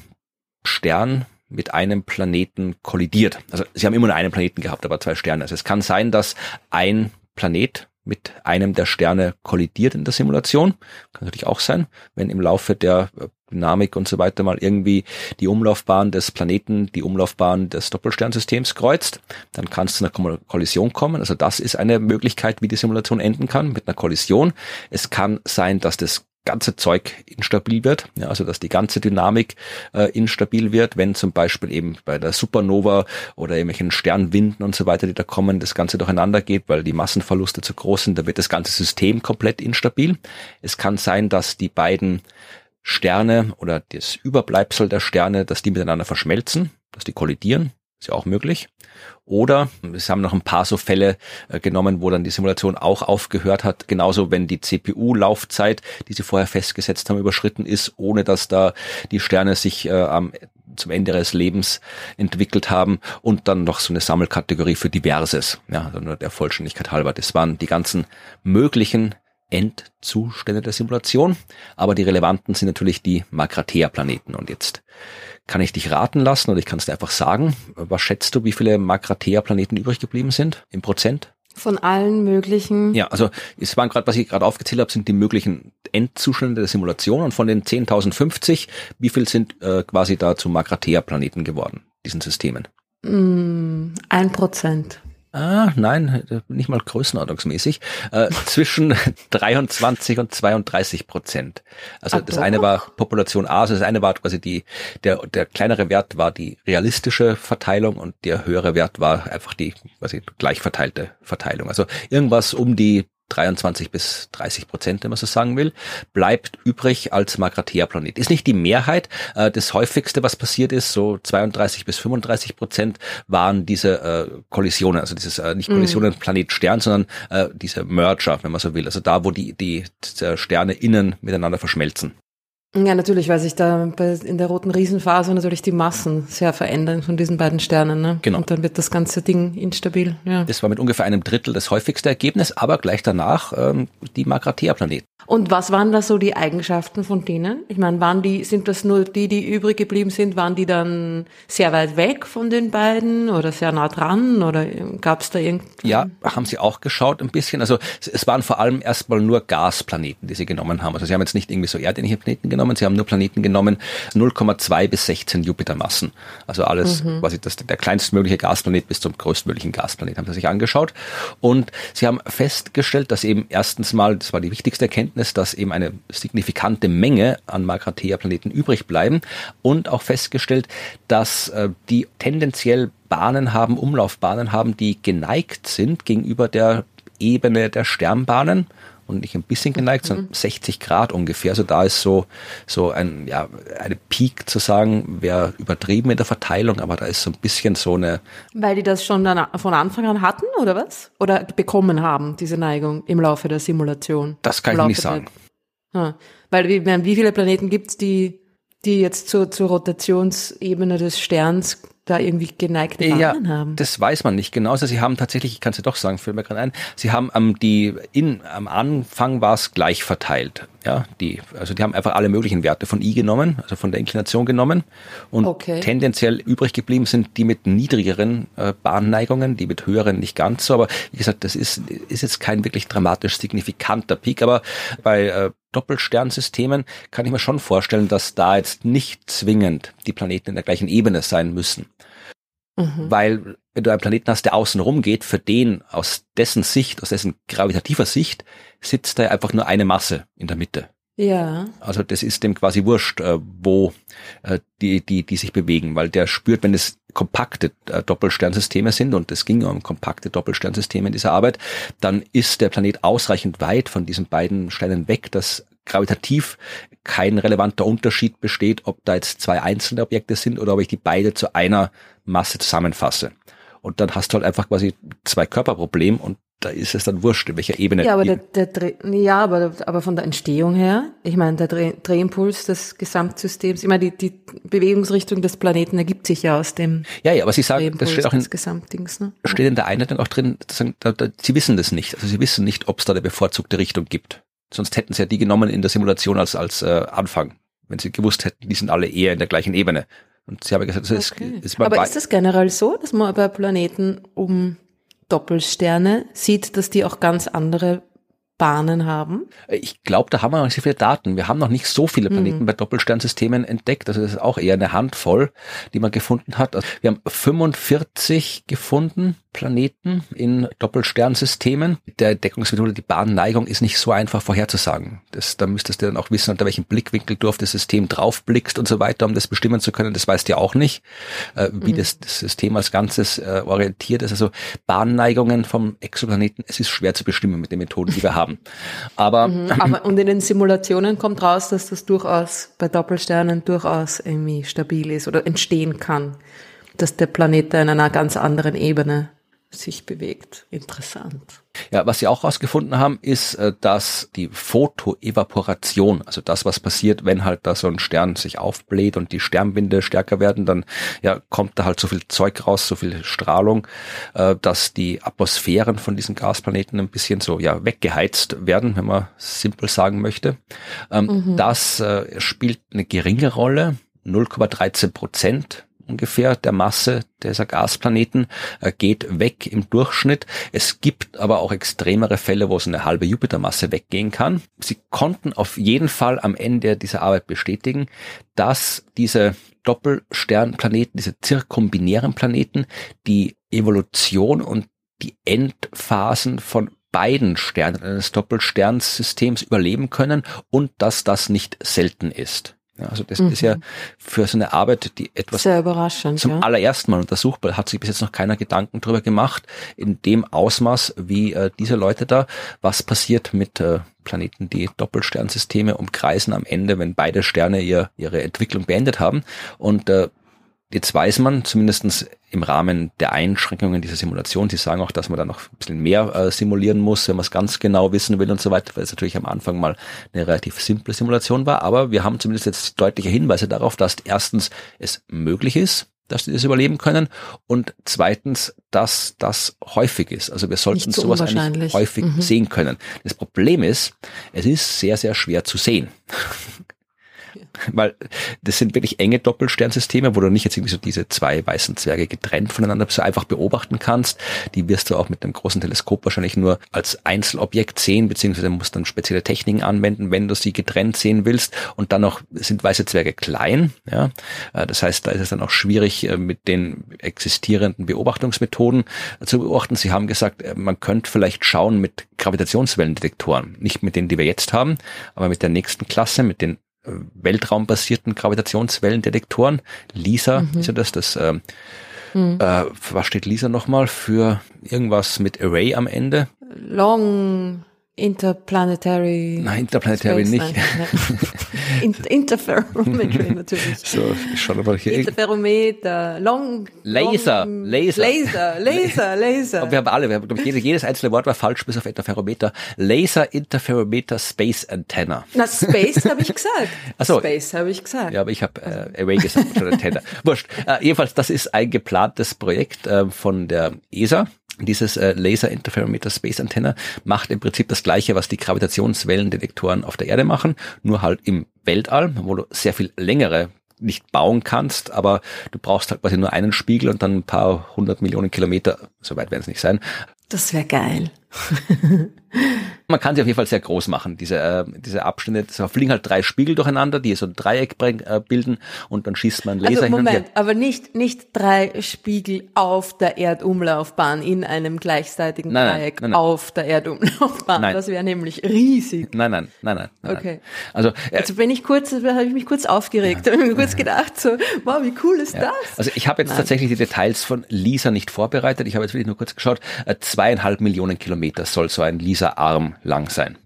Stern mit einem Planeten kollidiert. Also sie haben immer nur einen Planeten gehabt, aber zwei Sterne. Also es kann sein, dass ein Planet mit einem der Sterne kollidiert in der Simulation. Kann natürlich auch sein, wenn im Laufe der äh, Dynamik und so weiter mal irgendwie die Umlaufbahn des Planeten, die Umlaufbahn des Doppelsternsystems kreuzt, dann kann es zu einer Kollision kommen. Also das ist eine Möglichkeit, wie die Simulation enden kann, mit einer Kollision. Es kann sein, dass das ganze Zeug instabil wird, ja, also dass die ganze Dynamik äh, instabil wird, wenn zum Beispiel eben bei der Supernova oder irgendwelchen Sternwinden und so weiter, die da kommen, das Ganze durcheinander geht, weil die Massenverluste zu groß sind, da wird das ganze System komplett instabil. Es kann sein, dass die beiden Sterne oder das Überbleibsel der Sterne, dass die miteinander verschmelzen, dass die kollidieren, ist ja auch möglich. Oder es haben noch ein paar so Fälle äh, genommen, wo dann die Simulation auch aufgehört hat. Genauso, wenn die CPU-Laufzeit, die sie vorher festgesetzt haben, überschritten ist, ohne dass da die Sterne sich äh, am zum Ende ihres Lebens entwickelt haben und dann noch so eine Sammelkategorie für Diverses. Ja, also nur der Vollständigkeit halber. Das waren die ganzen möglichen Endzustände der Simulation, aber die relevanten sind natürlich die Magrathea-Planeten. Und jetzt kann ich dich raten lassen oder ich kann es dir einfach sagen. Was schätzt du, wie viele Magrathea-Planeten übrig geblieben sind im Prozent? Von allen möglichen. Ja, also es waren gerade, was ich gerade aufgezählt habe, sind die möglichen Endzustände der Simulation und von den 10.050, wie viel sind äh, quasi da zu Magrathea-Planeten geworden, diesen Systemen? Mm, ein Prozent. Ah, nein, nicht mal größenordnungsmäßig. Äh, zwischen 23 und 32 Prozent. Also Ach, das eine war Population A, also das eine war quasi die, der, der kleinere Wert war die realistische Verteilung und der höhere Wert war einfach die quasi gleich verteilte Verteilung. Also irgendwas um die 23 bis 30 Prozent, wenn man so sagen will, bleibt übrig als Magrathea-Planet. Ist nicht die Mehrheit. Äh, das häufigste, was passiert ist, so 32 bis 35 Prozent, waren diese äh, Kollisionen, also dieses äh, nicht Kollisionen mhm. Planet-Stern, sondern diese Merger, wenn man so will. Also da, wo die, die Sterne innen miteinander verschmelzen. Ja, natürlich, weil sich da in der roten Riesenphase natürlich die Massen sehr verändern von diesen beiden Sternen. Ne? Genau. Und dann wird das ganze Ding instabil. Ja. Das war mit ungefähr einem Drittel das häufigste Ergebnis, aber gleich danach ähm, die Magrathea-Planeten. Und was waren da so die Eigenschaften von denen? Ich meine, waren die, sind das nur die, die übrig geblieben sind, waren die dann sehr weit weg von den beiden oder sehr nah dran oder gab es da irgend? Ja, haben sie auch geschaut ein bisschen. Also es waren vor allem erstmal nur Gasplaneten, die sie genommen haben. Also sie haben jetzt nicht irgendwie so erdähnliche Planeten genommen, sie haben nur Planeten genommen 0,2 bis 16 Jupitermassen. Also alles mhm. quasi das, der kleinstmögliche Gasplanet bis zum größtmöglichen Gasplanet haben sie sich angeschaut. Und sie haben festgestellt, dass eben erstens mal, das war die wichtigste Erkenntnis, Erkenntnis, dass eben eine signifikante Menge an Magrathea-Planeten übrig bleiben und auch festgestellt, dass äh, die tendenziell Bahnen haben, Umlaufbahnen haben, die geneigt sind gegenüber der Ebene der Sternbahnen und nicht ein bisschen geneigt, sondern 60 mhm. Grad ungefähr. Also da ist so, so ein, ja, eine Peak zu sagen, wäre übertrieben in der Verteilung, aber da ist so ein bisschen so eine. Weil die das schon dann von Anfang an hatten, oder was? Oder bekommen haben, diese Neigung im Laufe der Simulation? Das kann ich nicht sagen. Ah, weil, wie, wie viele Planeten gibt's, die, die jetzt zur, zur Rotationsebene des Sterns da irgendwie geneigte Bahnen ja, haben. Das weiß man nicht genau. Also sie haben tatsächlich, ich kann es ja doch sagen, fällt mir gerade ein, sie haben am die in am Anfang war es gleich verteilt. Ja, die, also die haben einfach alle möglichen Werte von I genommen, also von der Inklination genommen. Und okay. tendenziell übrig geblieben sind die mit niedrigeren äh, Bahnneigungen, die mit höheren nicht ganz so. Aber wie gesagt, das ist, ist jetzt kein wirklich dramatisch signifikanter Peak. Aber bei äh, Doppelsternsystemen kann ich mir schon vorstellen, dass da jetzt nicht zwingend die Planeten in der gleichen Ebene sein müssen. Mhm. Weil wenn du einen Planeten hast, der außen rum geht, für den aus dessen Sicht, aus dessen gravitativer Sicht, sitzt da einfach nur eine Masse in der Mitte. Ja. Also das ist dem quasi wurscht, äh, wo äh, die, die, die sich bewegen, weil der spürt, wenn es kompakte äh, Doppelsternsysteme sind, und es ging um kompakte Doppelsternsysteme in dieser Arbeit, dann ist der Planet ausreichend weit von diesen beiden Sternen weg, dass gravitativ kein relevanter Unterschied besteht, ob da jetzt zwei einzelne Objekte sind oder ob ich die beide zu einer Masse zusammenfasse. Und dann hast du halt einfach quasi zwei Körperproblem und da ist es dann wurscht, in welcher Ebene. Ja, aber, der, der Dreh, ja, aber, aber von der Entstehung her, ich meine, der Dreh, Drehimpuls des Gesamtsystems, ich meine, die, die Bewegungsrichtung des Planeten ergibt sich ja aus dem Ja, ja, aber Sie sagen, das steht auch in, Gesamtdings, ne? steht in der Einleitung auch drin, da, da, Sie wissen das nicht. Also Sie wissen nicht, ob es da eine bevorzugte Richtung gibt. Sonst hätten Sie ja die genommen in der Simulation als, als äh, Anfang. Wenn Sie gewusst hätten, die sind alle eher in der gleichen Ebene. Und Sie haben gesagt, das okay. ist, ist Aber ist das generell so, dass man bei Planeten um Doppelsterne sieht, dass die auch ganz andere Bahnen haben? Ich glaube, da haben wir noch nicht so viele Daten. Wir haben noch nicht so viele Planeten mhm. bei Doppelsternsystemen entdeckt. Also das ist auch eher eine Handvoll, die man gefunden hat. Also wir haben 45 gefunden Planeten in Doppelsternsystemen. Der Entdeckungsmethode, die Bahnneigung ist nicht so einfach vorherzusagen. Das, da müsstest du dann auch wissen, unter welchem Blickwinkel du auf das System draufblickst und so weiter, um das bestimmen zu können. Das weißt du ja auch nicht, äh, wie mhm. das, das, System als Ganzes äh, orientiert ist. Also Bahnneigungen vom Exoplaneten, es ist schwer zu bestimmen mit den Methoden, die wir haben. Aber, mhm, aber und in den Simulationen kommt raus, dass das durchaus bei Doppelsternen durchaus irgendwie stabil ist oder entstehen kann, dass der Planet da in einer ganz anderen Ebene sich bewegt. Interessant. Ja, was sie auch herausgefunden haben, ist, äh, dass die Photoevaporation, also das, was passiert, wenn halt da so ein Stern sich aufbläht und die Sternwinde stärker werden, dann ja, kommt da halt so viel Zeug raus, so viel Strahlung, äh, dass die Atmosphären von diesen Gasplaneten ein bisschen so ja weggeheizt werden, wenn man simpel sagen möchte. Ähm, mhm. Das äh, spielt eine geringe Rolle, 0,13 Prozent ungefähr der Masse dieser Gasplaneten äh, geht weg im Durchschnitt. Es gibt aber auch extremere Fälle, wo es eine halbe Jupitermasse weggehen kann. Sie konnten auf jeden Fall am Ende dieser Arbeit bestätigen, dass diese Doppelsternplaneten, diese zirkumbinären Planeten, die Evolution und die Endphasen von beiden Sternen eines Doppelsternsystems überleben können und dass das nicht selten ist. Ja, also das mhm. ist ja für so eine Arbeit, die etwas Sehr überraschend, zum ja. allerersten Mal untersucht, hat sich bis jetzt noch keiner Gedanken darüber gemacht, in dem Ausmaß wie äh, diese Leute da, was passiert mit äh, Planeten, die Doppelsternsysteme umkreisen am Ende, wenn beide Sterne ihr, ihre Entwicklung beendet haben. Und äh, Jetzt weiß man zumindestens im Rahmen der Einschränkungen dieser Simulation, Sie sagen auch, dass man da noch ein bisschen mehr äh, simulieren muss, wenn man es ganz genau wissen will und so weiter, weil es natürlich am Anfang mal eine relativ simple Simulation war. Aber wir haben zumindest jetzt deutliche Hinweise darauf, dass erstens es möglich ist, dass die das überleben können und zweitens, dass das häufig ist. Also wir sollten so sowas eigentlich häufig mhm. sehen können. Das Problem ist, es ist sehr, sehr schwer zu sehen. Weil das sind wirklich enge Doppelsternsysteme, wo du nicht jetzt irgendwie so diese zwei weißen Zwerge getrennt voneinander so einfach beobachten kannst. Die wirst du auch mit einem großen Teleskop wahrscheinlich nur als Einzelobjekt sehen, beziehungsweise musst dann spezielle Techniken anwenden, wenn du sie getrennt sehen willst. Und dann noch sind weiße Zwerge klein. Ja, äh, das heißt, da ist es dann auch schwierig, äh, mit den existierenden Beobachtungsmethoden zu beobachten. Sie haben gesagt, äh, man könnte vielleicht schauen mit Gravitationswellendetektoren, nicht mit denen, die wir jetzt haben, aber mit der nächsten Klasse, mit den weltraumbasierten Gravitationswellendetektoren. LISA mhm. ist ja das, das äh, mhm. äh, was steht LISA nochmal für irgendwas mit Array am Ende? Long Interplanetary. Nein, Interplanetary Space, nicht. Nein, Interferometry natürlich. So, ich schau mal hier. Interferometer, Long. Laser, long, Laser. Laser, Laser, Laser. Aber wir haben alle, wir haben, glaube ich, jedes, jedes einzelne Wort war falsch, bis auf Interferometer. Laser Interferometer Space Antenna. Na, Space habe ich gesagt. Ach so. Space habe ich gesagt. Ja, aber ich habe äh, Array gesagt, schon Antenna. Wurscht. Äh, jedenfalls, das ist ein geplantes Projekt äh, von der ESA dieses äh, Laser Interferometer Space Antenna macht im Prinzip das gleiche, was die Gravitationswellendetektoren auf der Erde machen, nur halt im Weltall, wo du sehr viel längere nicht bauen kannst, aber du brauchst halt quasi nur einen Spiegel und dann ein paar hundert Millionen Kilometer, so weit werden es nicht sein. Das wäre geil. Man kann sie auf jeden Fall sehr groß machen, diese, äh, diese Abstände. Da fliegen halt drei Spiegel durcheinander, die so ein Dreieck äh, bilden und dann schießt man Laser also, Moment, hin und her. aber nicht, nicht drei Spiegel auf der Erdumlaufbahn in einem gleichzeitigen nein, Dreieck nein, nein, auf der Erdumlaufbahn. Das wäre nämlich riesig. Nein, nein, nein, nein. okay. Also, äh, also bin ich kurz, habe ich mich kurz aufgeregt, ja. habe mir kurz gedacht, so, wow, wie cool ist ja. das? Also ich habe jetzt tatsächlich die Details von Lisa nicht vorbereitet. Ich habe jetzt wirklich nur kurz geschaut. Äh, zweieinhalb Millionen Kilometer soll so ein Lisa-Arm lang sein.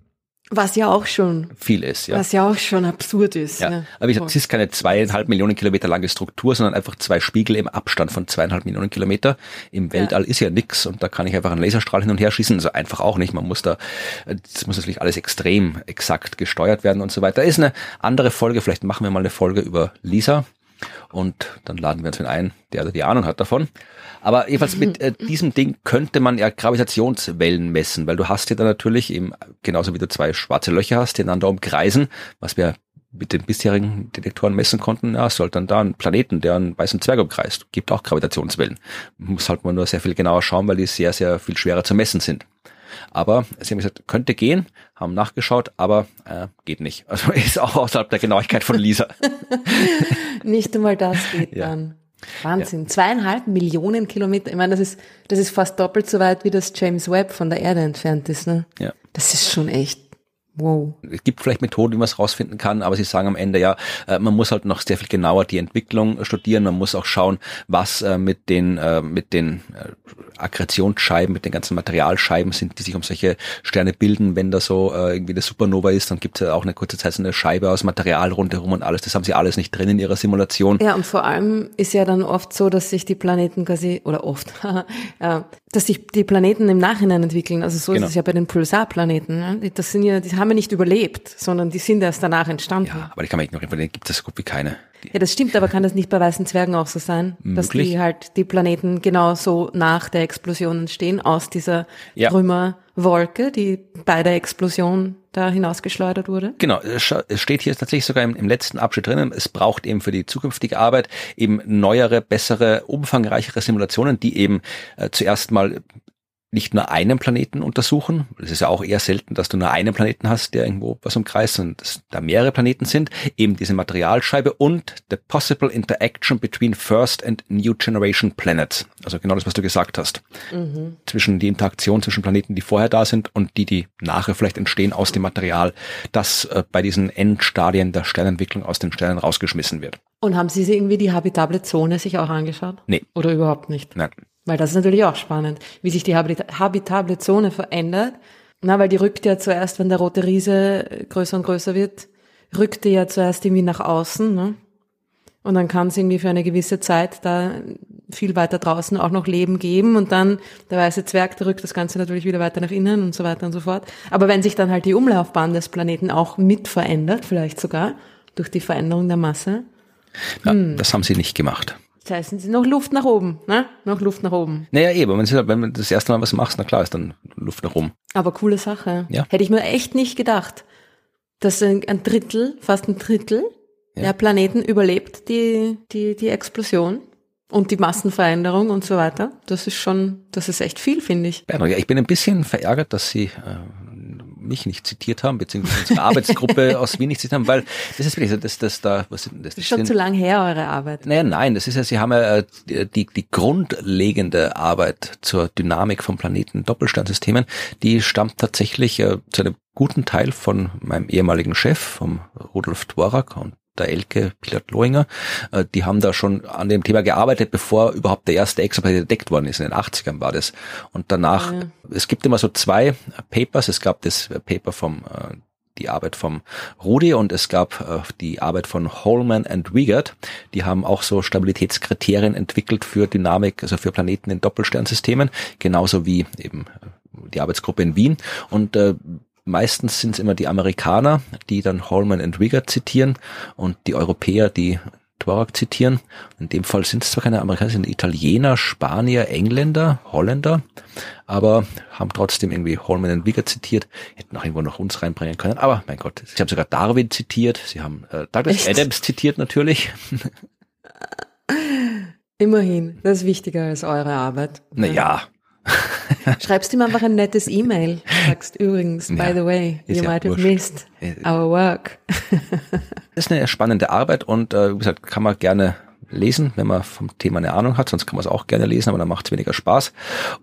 Was ja auch schon viel ist, ja. Was ja auch schon absurd ist. Ja. ja. Aber ich sag, es ist keine zweieinhalb Millionen Kilometer lange Struktur, sondern einfach zwei Spiegel im Abstand von zweieinhalb Millionen Kilometer. Im Weltall ja. ist ja nix und da kann ich einfach einen Laserstrahl hin und her schießen. Also einfach auch nicht. Man muss da, das muss natürlich alles extrem exakt gesteuert werden und so weiter. Ist eine andere Folge. Vielleicht machen wir mal eine Folge über Lisa und dann laden wir uns ein, der die Ahnung hat davon. Aber jedenfalls mit äh, diesem Ding könnte man ja Gravitationswellen messen, weil du hast ja dann natürlich eben, genauso wie du zwei schwarze Löcher hast, die einander umkreisen, was wir mit den bisherigen Detektoren messen konnten, ja, sollte dann da ein Planeten, der einen weißen Zwerg umkreist, gibt auch Gravitationswellen. Muss halt mal nur sehr viel genauer schauen, weil die sehr, sehr viel schwerer zu messen sind. Aber sie haben gesagt, könnte gehen, haben nachgeschaut, aber äh, geht nicht. Also ist auch außerhalb der Genauigkeit von Lisa. nicht einmal das geht ja. dann. Wahnsinn. Ja. Zweieinhalb Millionen Kilometer. Ich meine, das ist, das ist fast doppelt so weit, wie das James Webb von der Erde entfernt ist. Ne? Ja. Das ist schon echt Wow. Es gibt vielleicht Methoden, wie man es rausfinden kann, aber sie sagen am Ende ja, äh, man muss halt noch sehr viel genauer die Entwicklung studieren. Man muss auch schauen, was äh, mit den äh, mit den Akkretionsscheiben, mit den ganzen Materialscheiben sind, die sich um solche Sterne bilden. Wenn da so irgendwie eine Supernova ist, dann gibt es ja auch eine kurze Zeit so eine Scheibe aus Material rundherum und alles. Das haben sie alles nicht drin in ihrer Simulation. Ja, und vor allem ist ja dann oft so, dass sich die Planeten quasi oder oft, dass sich die Planeten im Nachhinein entwickeln. Also so genau. ist es ja bei den Pulsarplaneten. Das sind ja, die haben ja nicht überlebt, sondern die sind erst danach entstanden. Ja, aber ich kann mich ignorieren, von denen gibt es so gut wie keine. Ja, das stimmt, aber kann das nicht bei weißen Zwergen auch so sein? Möglich. Dass die halt, die Planeten genau so nach der Explosion entstehen, aus dieser ja. Trümmerwolke, die bei der Explosion da hinausgeschleudert wurde? Genau, es steht hier tatsächlich sogar im, im, letzten Abschnitt drinnen, es braucht eben für die zukünftige Arbeit eben neuere, bessere, umfangreichere Simulationen, die eben äh, zuerst mal nicht nur einen Planeten untersuchen. Es ist ja auch eher selten, dass du nur einen Planeten hast, der irgendwo was umkreist, sondern dass da mehrere Planeten sind. Eben diese Materialscheibe und the possible interaction between first and new generation planets. Also genau das, was du gesagt hast. Mhm. Zwischen die Interaktion zwischen Planeten, die vorher da sind und die, die nachher vielleicht entstehen aus dem Material, das äh, bei diesen Endstadien der Sternentwicklung aus den Sternen rausgeschmissen wird. Und haben Sie irgendwie die habitable Zone sich auch angeschaut? Nee. Oder überhaupt nicht? Nein. Weil das ist natürlich auch spannend, wie sich die habitable Zone verändert. Na, weil die rückt ja zuerst, wenn der rote Riese größer und größer wird, rückt die ja zuerst irgendwie nach außen, ne? Und dann kann es irgendwie für eine gewisse Zeit da viel weiter draußen auch noch Leben geben und dann der weiße Zwerg der rückt das Ganze natürlich wieder weiter nach innen und so weiter und so fort. Aber wenn sich dann halt die Umlaufbahn des Planeten auch mit verändert, vielleicht sogar durch die Veränderung der Masse. Ja, hm. Das haben sie nicht gemacht. Das heißt, sie noch Luft nach oben, ne? Noch Luft nach oben. Naja, eben, wenn du das erste Mal was machst, na klar, ist dann Luft nach oben. Aber coole Sache. Ja. Hätte ich mir echt nicht gedacht, dass ein Drittel, fast ein Drittel ja. der Planeten überlebt die, die, die Explosion und die Massenveränderung und so weiter. Das ist schon, das ist echt viel, finde ich. Ja, ich bin ein bisschen verärgert, dass Sie äh, mich nicht zitiert haben, beziehungsweise unsere Arbeitsgruppe aus Wien nicht zitiert haben, weil das ist wirklich so, dass das da, was das, das ist schon sind, zu lang her, eure Arbeit. Naja, nein, das ist ja, Sie haben ja äh, die, die grundlegende Arbeit zur Dynamik von Planeten Doppelsternsystemen, die stammt tatsächlich äh, zu einem guten Teil von meinem ehemaligen Chef, vom Rudolf Dvorak und der Elke Pilot-Lohinger, äh, die haben da schon an dem Thema gearbeitet, bevor überhaupt der erste Exoplanet entdeckt worden ist. In den 80ern war das. Und danach, ja. es gibt immer so zwei Papers. Es gab das Paper vom äh, die Arbeit vom Rudi und es gab äh, die Arbeit von Holman and Wiegert. Die haben auch so Stabilitätskriterien entwickelt für Dynamik, also für Planeten in Doppelsternsystemen, genauso wie eben die Arbeitsgruppe in Wien. Und äh, Meistens sind es immer die Amerikaner, die dann Holman und Rigger zitieren und die Europäer, die Dvorak zitieren. In dem Fall sind es zwar keine Amerikaner, sind Italiener, Spanier, Engländer, Holländer, aber haben trotzdem irgendwie Holman und Rigger zitiert, hätten auch irgendwo noch uns reinbringen können. Aber mein Gott, sie haben sogar Darwin zitiert, sie haben äh, Douglas Echt? Adams zitiert natürlich. Immerhin, das ist wichtiger als eure Arbeit. Naja, Schreibst ihm einfach ein nettes E-Mail. Sagst übrigens, ja, by the way, you ja might have missed our work. das ist eine spannende Arbeit und äh, wie gesagt, kann man gerne lesen, wenn man vom Thema eine Ahnung hat, sonst kann man es auch gerne lesen, aber dann macht es weniger Spaß.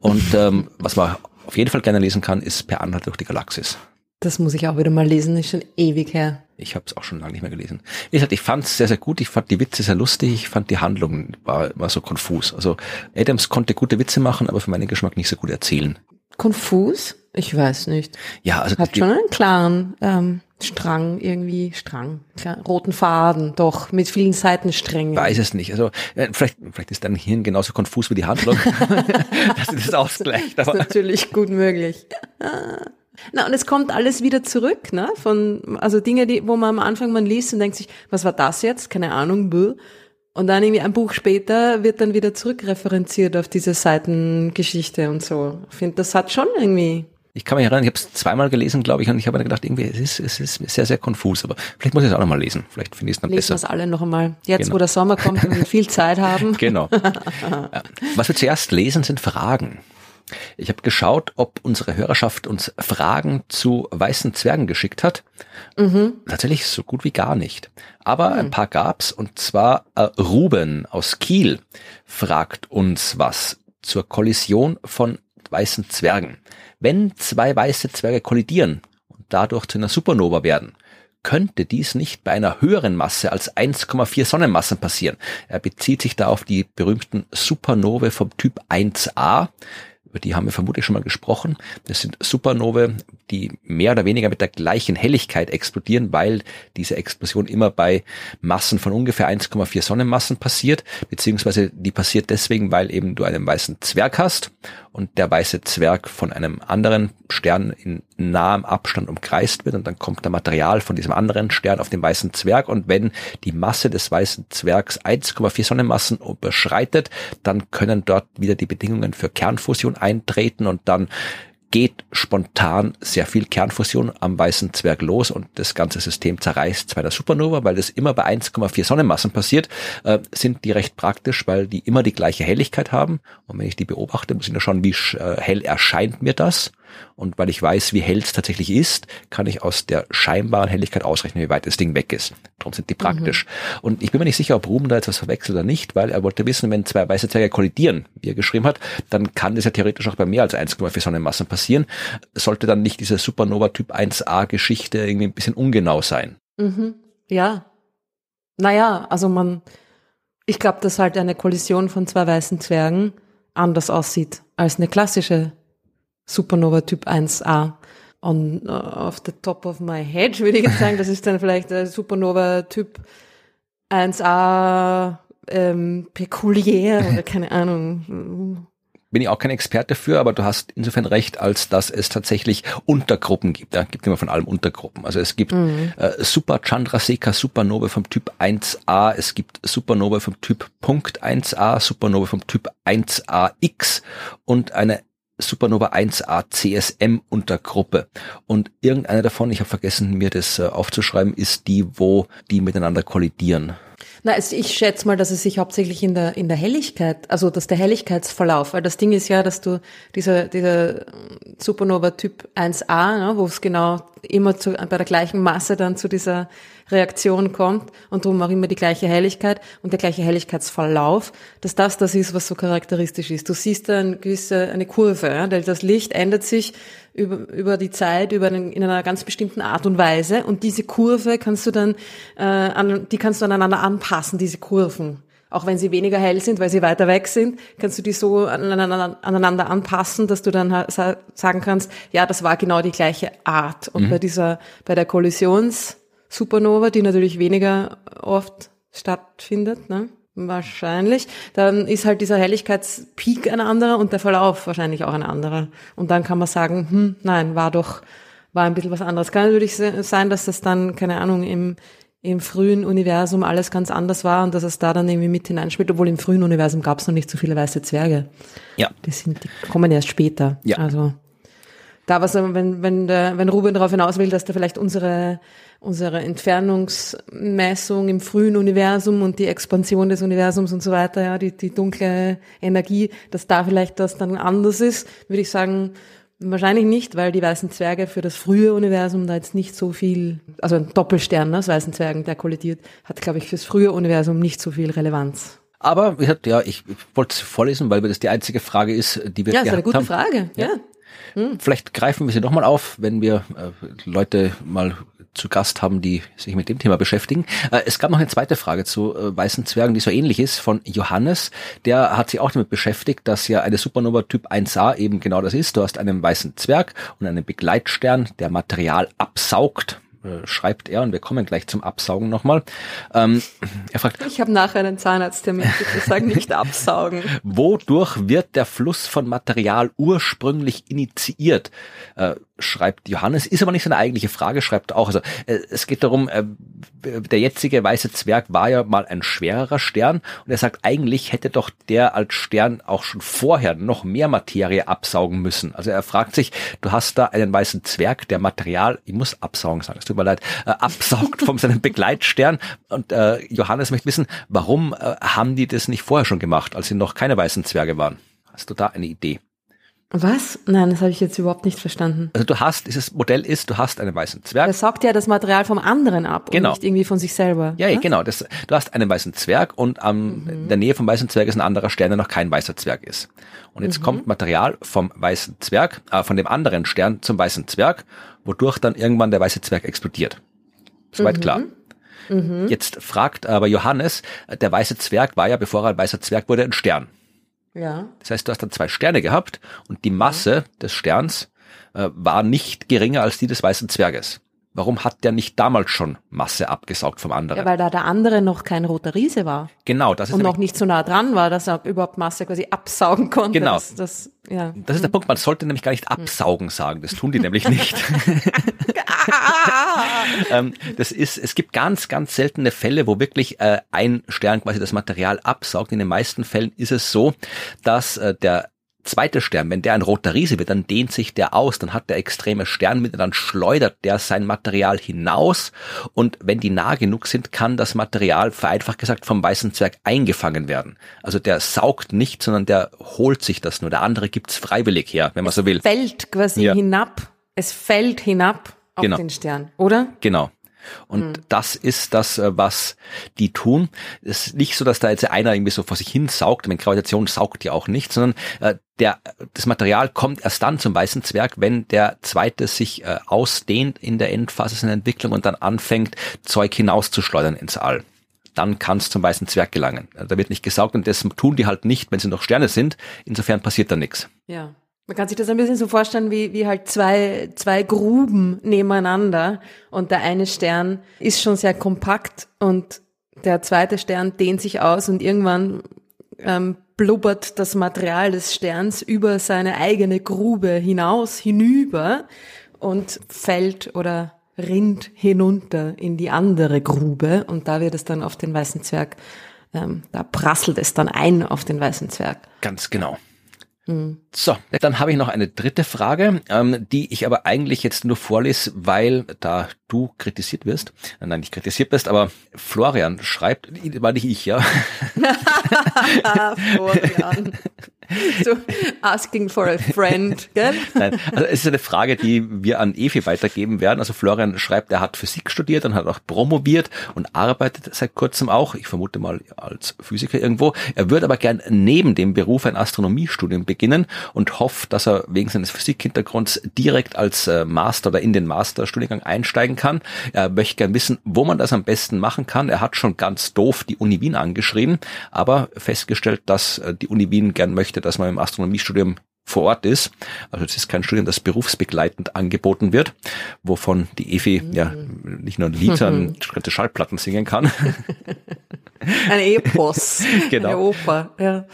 Und ähm, was man auf jeden Fall gerne lesen kann, ist Per Anhalt durch die Galaxis. Das muss ich auch wieder mal lesen, ist schon ewig her. Ich habe es auch schon lange nicht mehr gelesen. Wie gesagt, ich fand es sehr, sehr gut. Ich fand die Witze sehr lustig. Ich fand die Handlung war, war so konfus. Also Adams konnte gute Witze machen, aber für meinen Geschmack nicht so gut erzählen. Konfus? Ich weiß nicht. Ja, also hat schon einen klaren ähm, Strang irgendwie Strang, klar, roten Faden, doch mit vielen Seitensträngen. Weiß es nicht. Also äh, vielleicht, vielleicht ist dein Hirn genauso konfus wie die Handlung, dass das ausgleicht. Das ist natürlich gut möglich. Na, und es kommt alles wieder zurück, ne? Von, also Dinge, die, wo man am Anfang man liest und denkt sich, was war das jetzt? Keine Ahnung, bäh. Und dann irgendwie ein Buch später wird dann wieder zurückreferenziert auf diese Seitengeschichte und so. Ich finde, das hat schon irgendwie. Ich kann mich erinnern, ich habe es zweimal gelesen, glaube ich, und ich habe mir gedacht, irgendwie, es ist, es ist sehr, sehr konfus, aber vielleicht muss ich es auch nochmal lesen. Vielleicht finde ich es dann Lesen besser. Lesen wir es alle noch einmal. Jetzt, genau. wo der Sommer kommt und wir viel Zeit haben. genau. Was wir zuerst lesen, sind Fragen. Ich habe geschaut, ob unsere Hörerschaft uns Fragen zu weißen Zwergen geschickt hat. Mhm. Tatsächlich so gut wie gar nicht. Aber mhm. ein paar gab's und zwar äh, Ruben aus Kiel fragt uns was zur Kollision von weißen Zwergen. Wenn zwei weiße Zwerge kollidieren und dadurch zu einer Supernova werden, könnte dies nicht bei einer höheren Masse als 1,4 Sonnenmassen passieren. Er bezieht sich da auf die berühmten Supernovae vom Typ 1a, über die haben wir vermutlich schon mal gesprochen. Das sind Supernovae, die mehr oder weniger mit der gleichen Helligkeit explodieren, weil diese Explosion immer bei Massen von ungefähr 1,4 Sonnenmassen passiert, beziehungsweise die passiert deswegen, weil eben du einen weißen Zwerg hast und der weiße Zwerg von einem anderen Stern in nahem Abstand umkreist wird und dann kommt der Material von diesem anderen Stern auf den weißen Zwerg und wenn die Masse des weißen Zwergs 1,4 Sonnenmassen überschreitet, dann können dort wieder die Bedingungen für Kernfusion eintreten und dann geht spontan sehr viel Kernfusion am weißen Zwerg los und das ganze System zerreißt bei der Supernova, weil das immer bei 1,4 Sonnenmassen passiert, äh, sind die recht praktisch, weil die immer die gleiche Helligkeit haben. Und wenn ich die beobachte, muss ich nur schauen, wie äh, hell erscheint mir das. Und weil ich weiß, wie hell es tatsächlich ist, kann ich aus der scheinbaren Helligkeit ausrechnen, wie weit das Ding weg ist. Darum sind die praktisch. Mhm. Und ich bin mir nicht sicher, ob Ruben da jetzt was verwechselt oder nicht, weil er wollte wissen, wenn zwei weiße Zwerge kollidieren, wie er geschrieben hat, dann kann das ja theoretisch auch bei mehr als 1,4 Sonnenmassen passieren. Sollte dann nicht diese Supernova Typ 1a Geschichte irgendwie ein bisschen ungenau sein? Mhm. Ja. Naja, also man, ich glaube, dass halt eine Kollision von zwei weißen Zwergen anders aussieht als eine klassische Supernova Typ 1a. Und uh, off the top of my head würde ich jetzt sagen, das ist dann vielleicht der Supernova Typ 1a ähm, pekuliär oder keine Ahnung. Bin ich auch kein Experte für, aber du hast insofern recht, als dass es tatsächlich Untergruppen gibt. Ja, gibt immer von allem Untergruppen. Also es gibt mhm. äh, Super Chandrasekhar Supernova vom Typ 1a, es gibt Supernova vom Typ Punkt 1a, Supernova vom Typ 1ax und eine Supernova 1a CSM Untergruppe. Und irgendeine davon, ich habe vergessen, mir das äh, aufzuschreiben, ist die, wo die miteinander kollidieren. Na, also ich schätze mal, dass es sich hauptsächlich in der, in der Helligkeit, also dass der Helligkeitsverlauf, weil das Ding ist ja, dass du dieser, dieser Supernova Typ 1a, ne, wo es genau immer zu, bei der gleichen Masse dann zu dieser Reaktion kommt und darum auch immer die gleiche Helligkeit und der gleiche Helligkeitsverlauf, dass das das ist, was so charakteristisch ist. Du siehst da eine gewisse, eine Kurve, ja, das Licht ändert sich über, über die Zeit, über einen, in einer ganz bestimmten Art und Weise und diese Kurve kannst du dann, äh, an, die kannst du aneinander anpassen, diese Kurven auch wenn sie weniger hell sind, weil sie weiter weg sind, kannst du die so aneinander anpassen, dass du dann sagen kannst, ja, das war genau die gleiche Art. Und mhm. bei dieser, bei der Kollisions-Supernova, die natürlich weniger oft stattfindet, ne? Wahrscheinlich. Dann ist halt dieser Helligkeitspeak ein anderer und der Verlauf wahrscheinlich auch ein anderer. Und dann kann man sagen, hm, nein, war doch, war ein bisschen was anderes. Kann natürlich sein, dass das dann, keine Ahnung, im, im frühen Universum alles ganz anders war und dass es da dann irgendwie mit hineinspielt, obwohl im frühen Universum gab es noch nicht so viele weiße Zwerge. Ja. Die sind, die kommen erst später. Ja. Also da was, wenn, wenn, der, wenn Ruben darauf hinaus will, dass da vielleicht unsere, unsere Entfernungsmessung im frühen Universum und die Expansion des Universums und so weiter, ja, die, die dunkle Energie, dass da vielleicht das dann anders ist, würde ich sagen, Wahrscheinlich nicht, weil die weißen Zwerge für das frühe Universum da jetzt nicht so viel, also ein Doppelstern ne, aus weißen Zwergen, der kollidiert, hat, glaube ich, fürs frühe Universum nicht so viel Relevanz. Aber ja, ich wollte es vorlesen, weil das die einzige Frage ist, die wir Ja, das ist eine gute haben. Frage, ja. ja. Hm. Vielleicht greifen wir sie nochmal auf, wenn wir äh, Leute mal zu Gast haben, die sich mit dem Thema beschäftigen. Äh, es gab noch eine zweite Frage zu äh, weißen Zwergen, die so ähnlich ist, von Johannes. Der hat sich auch damit beschäftigt, dass ja eine Supernova Typ 1a eben genau das ist. Du hast einen weißen Zwerg und einen Begleitstern, der Material absaugt äh, schreibt er, und wir kommen gleich zum Absaugen nochmal. Ähm, er fragt, ich habe nachher einen Zahnarzttermin, bitte sagen nicht absaugen. Wodurch wird der Fluss von Material ursprünglich initiiert? Äh, schreibt Johannes, ist aber nicht seine eigentliche Frage, schreibt auch. Also äh, es geht darum, äh, der jetzige weiße Zwerg war ja mal ein schwererer Stern und er sagt, eigentlich hätte doch der als Stern auch schon vorher noch mehr Materie absaugen müssen. Also er fragt sich, du hast da einen weißen Zwerg, der Material, ich muss absaugen sagen, es tut mir leid, äh, absaugt von seinem Begleitstern und äh, Johannes möchte wissen, warum äh, haben die das nicht vorher schon gemacht, als sie noch keine weißen Zwerge waren? Hast du da eine Idee? Was? Nein, das habe ich jetzt überhaupt nicht verstanden. Also du hast, dieses Modell ist, du hast einen weißen Zwerg. Der saugt ja das Material vom anderen ab genau. und nicht irgendwie von sich selber. Ja, ja genau. Das, du hast einen weißen Zwerg und am, mhm. in der Nähe vom weißen Zwerg ist ein anderer Stern, der noch kein weißer Zwerg ist. Und jetzt mhm. kommt Material vom weißen Zwerg, äh, von dem anderen Stern zum weißen Zwerg, wodurch dann irgendwann der weiße Zwerg explodiert. Soweit mhm. klar. Mhm. Jetzt fragt aber Johannes, der weiße Zwerg war ja, bevor er ein weißer Zwerg wurde, ein Stern. Ja. Das heißt, du hast dann zwei Sterne gehabt und die Masse ja. des Sterns äh, war nicht geringer als die des weißen Zwerges. Warum hat der nicht damals schon Masse abgesaugt vom anderen? Ja, weil da der andere noch kein roter Riese war. Genau, das ist und noch nicht so nah dran war, dass er überhaupt Masse quasi absaugen konnte. Genau. Das, das, ja. das ist der Punkt. Man sollte nämlich gar nicht absaugen sagen. Das tun die nämlich nicht. ähm, das ist, es gibt ganz, ganz seltene Fälle, wo wirklich äh, ein Stern quasi das Material absaugt. In den meisten Fällen ist es so, dass äh, der zweite Stern, wenn der ein roter Riese wird, dann dehnt sich der aus, dann hat der extreme Sternmitte, dann schleudert der sein Material hinaus und wenn die nah genug sind, kann das Material vereinfacht gesagt vom weißen Zwerg eingefangen werden. Also der saugt nicht, sondern der holt sich das nur. Der andere gibt's freiwillig her, wenn man so will. Es fällt quasi ja. hinab. Es fällt hinab auf genau. den Stern, oder? Genau. Und mhm. das ist das, äh, was die tun. Es ist nicht so, dass da jetzt einer irgendwie so vor sich hin saugt. Meine Gravitation saugt ja auch nicht, sondern äh, der, das Material kommt erst dann zum weißen Zwerg, wenn der zweite sich äh, ausdehnt in der Endphase seiner Entwicklung und dann anfängt, Zeug hinauszuschleudern ins All. Dann kann es zum weißen Zwerg gelangen. Da wird nicht gesaugt und das tun die halt nicht, wenn sie noch Sterne sind. Insofern passiert da nichts. Ja. Man kann sich das ein bisschen so vorstellen, wie, wie halt zwei, zwei Gruben nebeneinander und der eine Stern ist schon sehr kompakt und der zweite Stern dehnt sich aus und irgendwann ähm, blubbert das Material des Sterns über seine eigene Grube hinaus, hinüber und fällt oder rinnt hinunter in die andere Grube und da wird es dann auf den weißen Zwerg, ähm, da prasselt es dann ein auf den weißen Zwerg. Ganz genau. So, dann habe ich noch eine dritte Frage, ähm, die ich aber eigentlich jetzt nur vorlese, weil da du kritisiert wirst. Nein, nicht kritisiert bist, aber Florian schreibt, war nicht ich, ja. Florian. So asking for a friend, gell? Nein, also es ist eine Frage, die wir an Evi weitergeben werden. Also Florian schreibt, er hat Physik studiert und hat auch promoviert und arbeitet seit kurzem auch, ich vermute mal als Physiker irgendwo. Er würde aber gern neben dem Beruf ein Astronomiestudium beginnen und hofft, dass er wegen seines Physikhintergrunds direkt als äh, Master oder in den Masterstudiengang einsteigen kann. Er möchte gern wissen, wo man das am besten machen kann. Er hat schon ganz doof die Uni Wien angeschrieben, aber festgestellt, dass äh, die Uni Wien gern möchte, möchte, dass man im Astronomiestudium vor Ort ist. Also es ist kein Studium, das berufsbegleitend angeboten wird, wovon die Evi mhm. ja nicht nur ein Lied, sondern Schallplatten singen kann. Ein Epos, genau. eine Oper. Ja.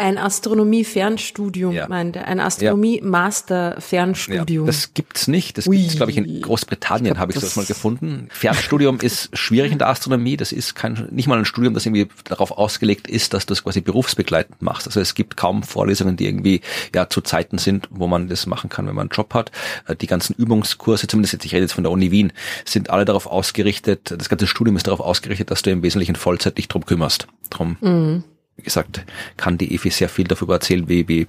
Ein Astronomie-Fernstudium, ja. meinte Ein Astronomie-Master-Fernstudium. Ja, das gibt's nicht. Das Ui. gibt's, glaube ich, in Großbritannien, habe ich das mal gefunden. Fernstudium ist schwierig in der Astronomie. Das ist kein, nicht mal ein Studium, das irgendwie darauf ausgelegt ist, dass du das quasi berufsbegleitend machst. Also es gibt kaum Vorlesungen, die irgendwie ja zu Zeiten sind, wo man das machen kann, wenn man einen Job hat. Äh, die ganzen Übungskurse, zumindest jetzt, ich rede jetzt von der Uni Wien, sind alle darauf ausgerichtet, das ganze Studium ist darauf ausgerichtet, dass du im Wesentlichen Vollzeit dich drum kümmerst. Drum. Mhm wie gesagt, kann die Evi sehr viel darüber erzählen, wie, wie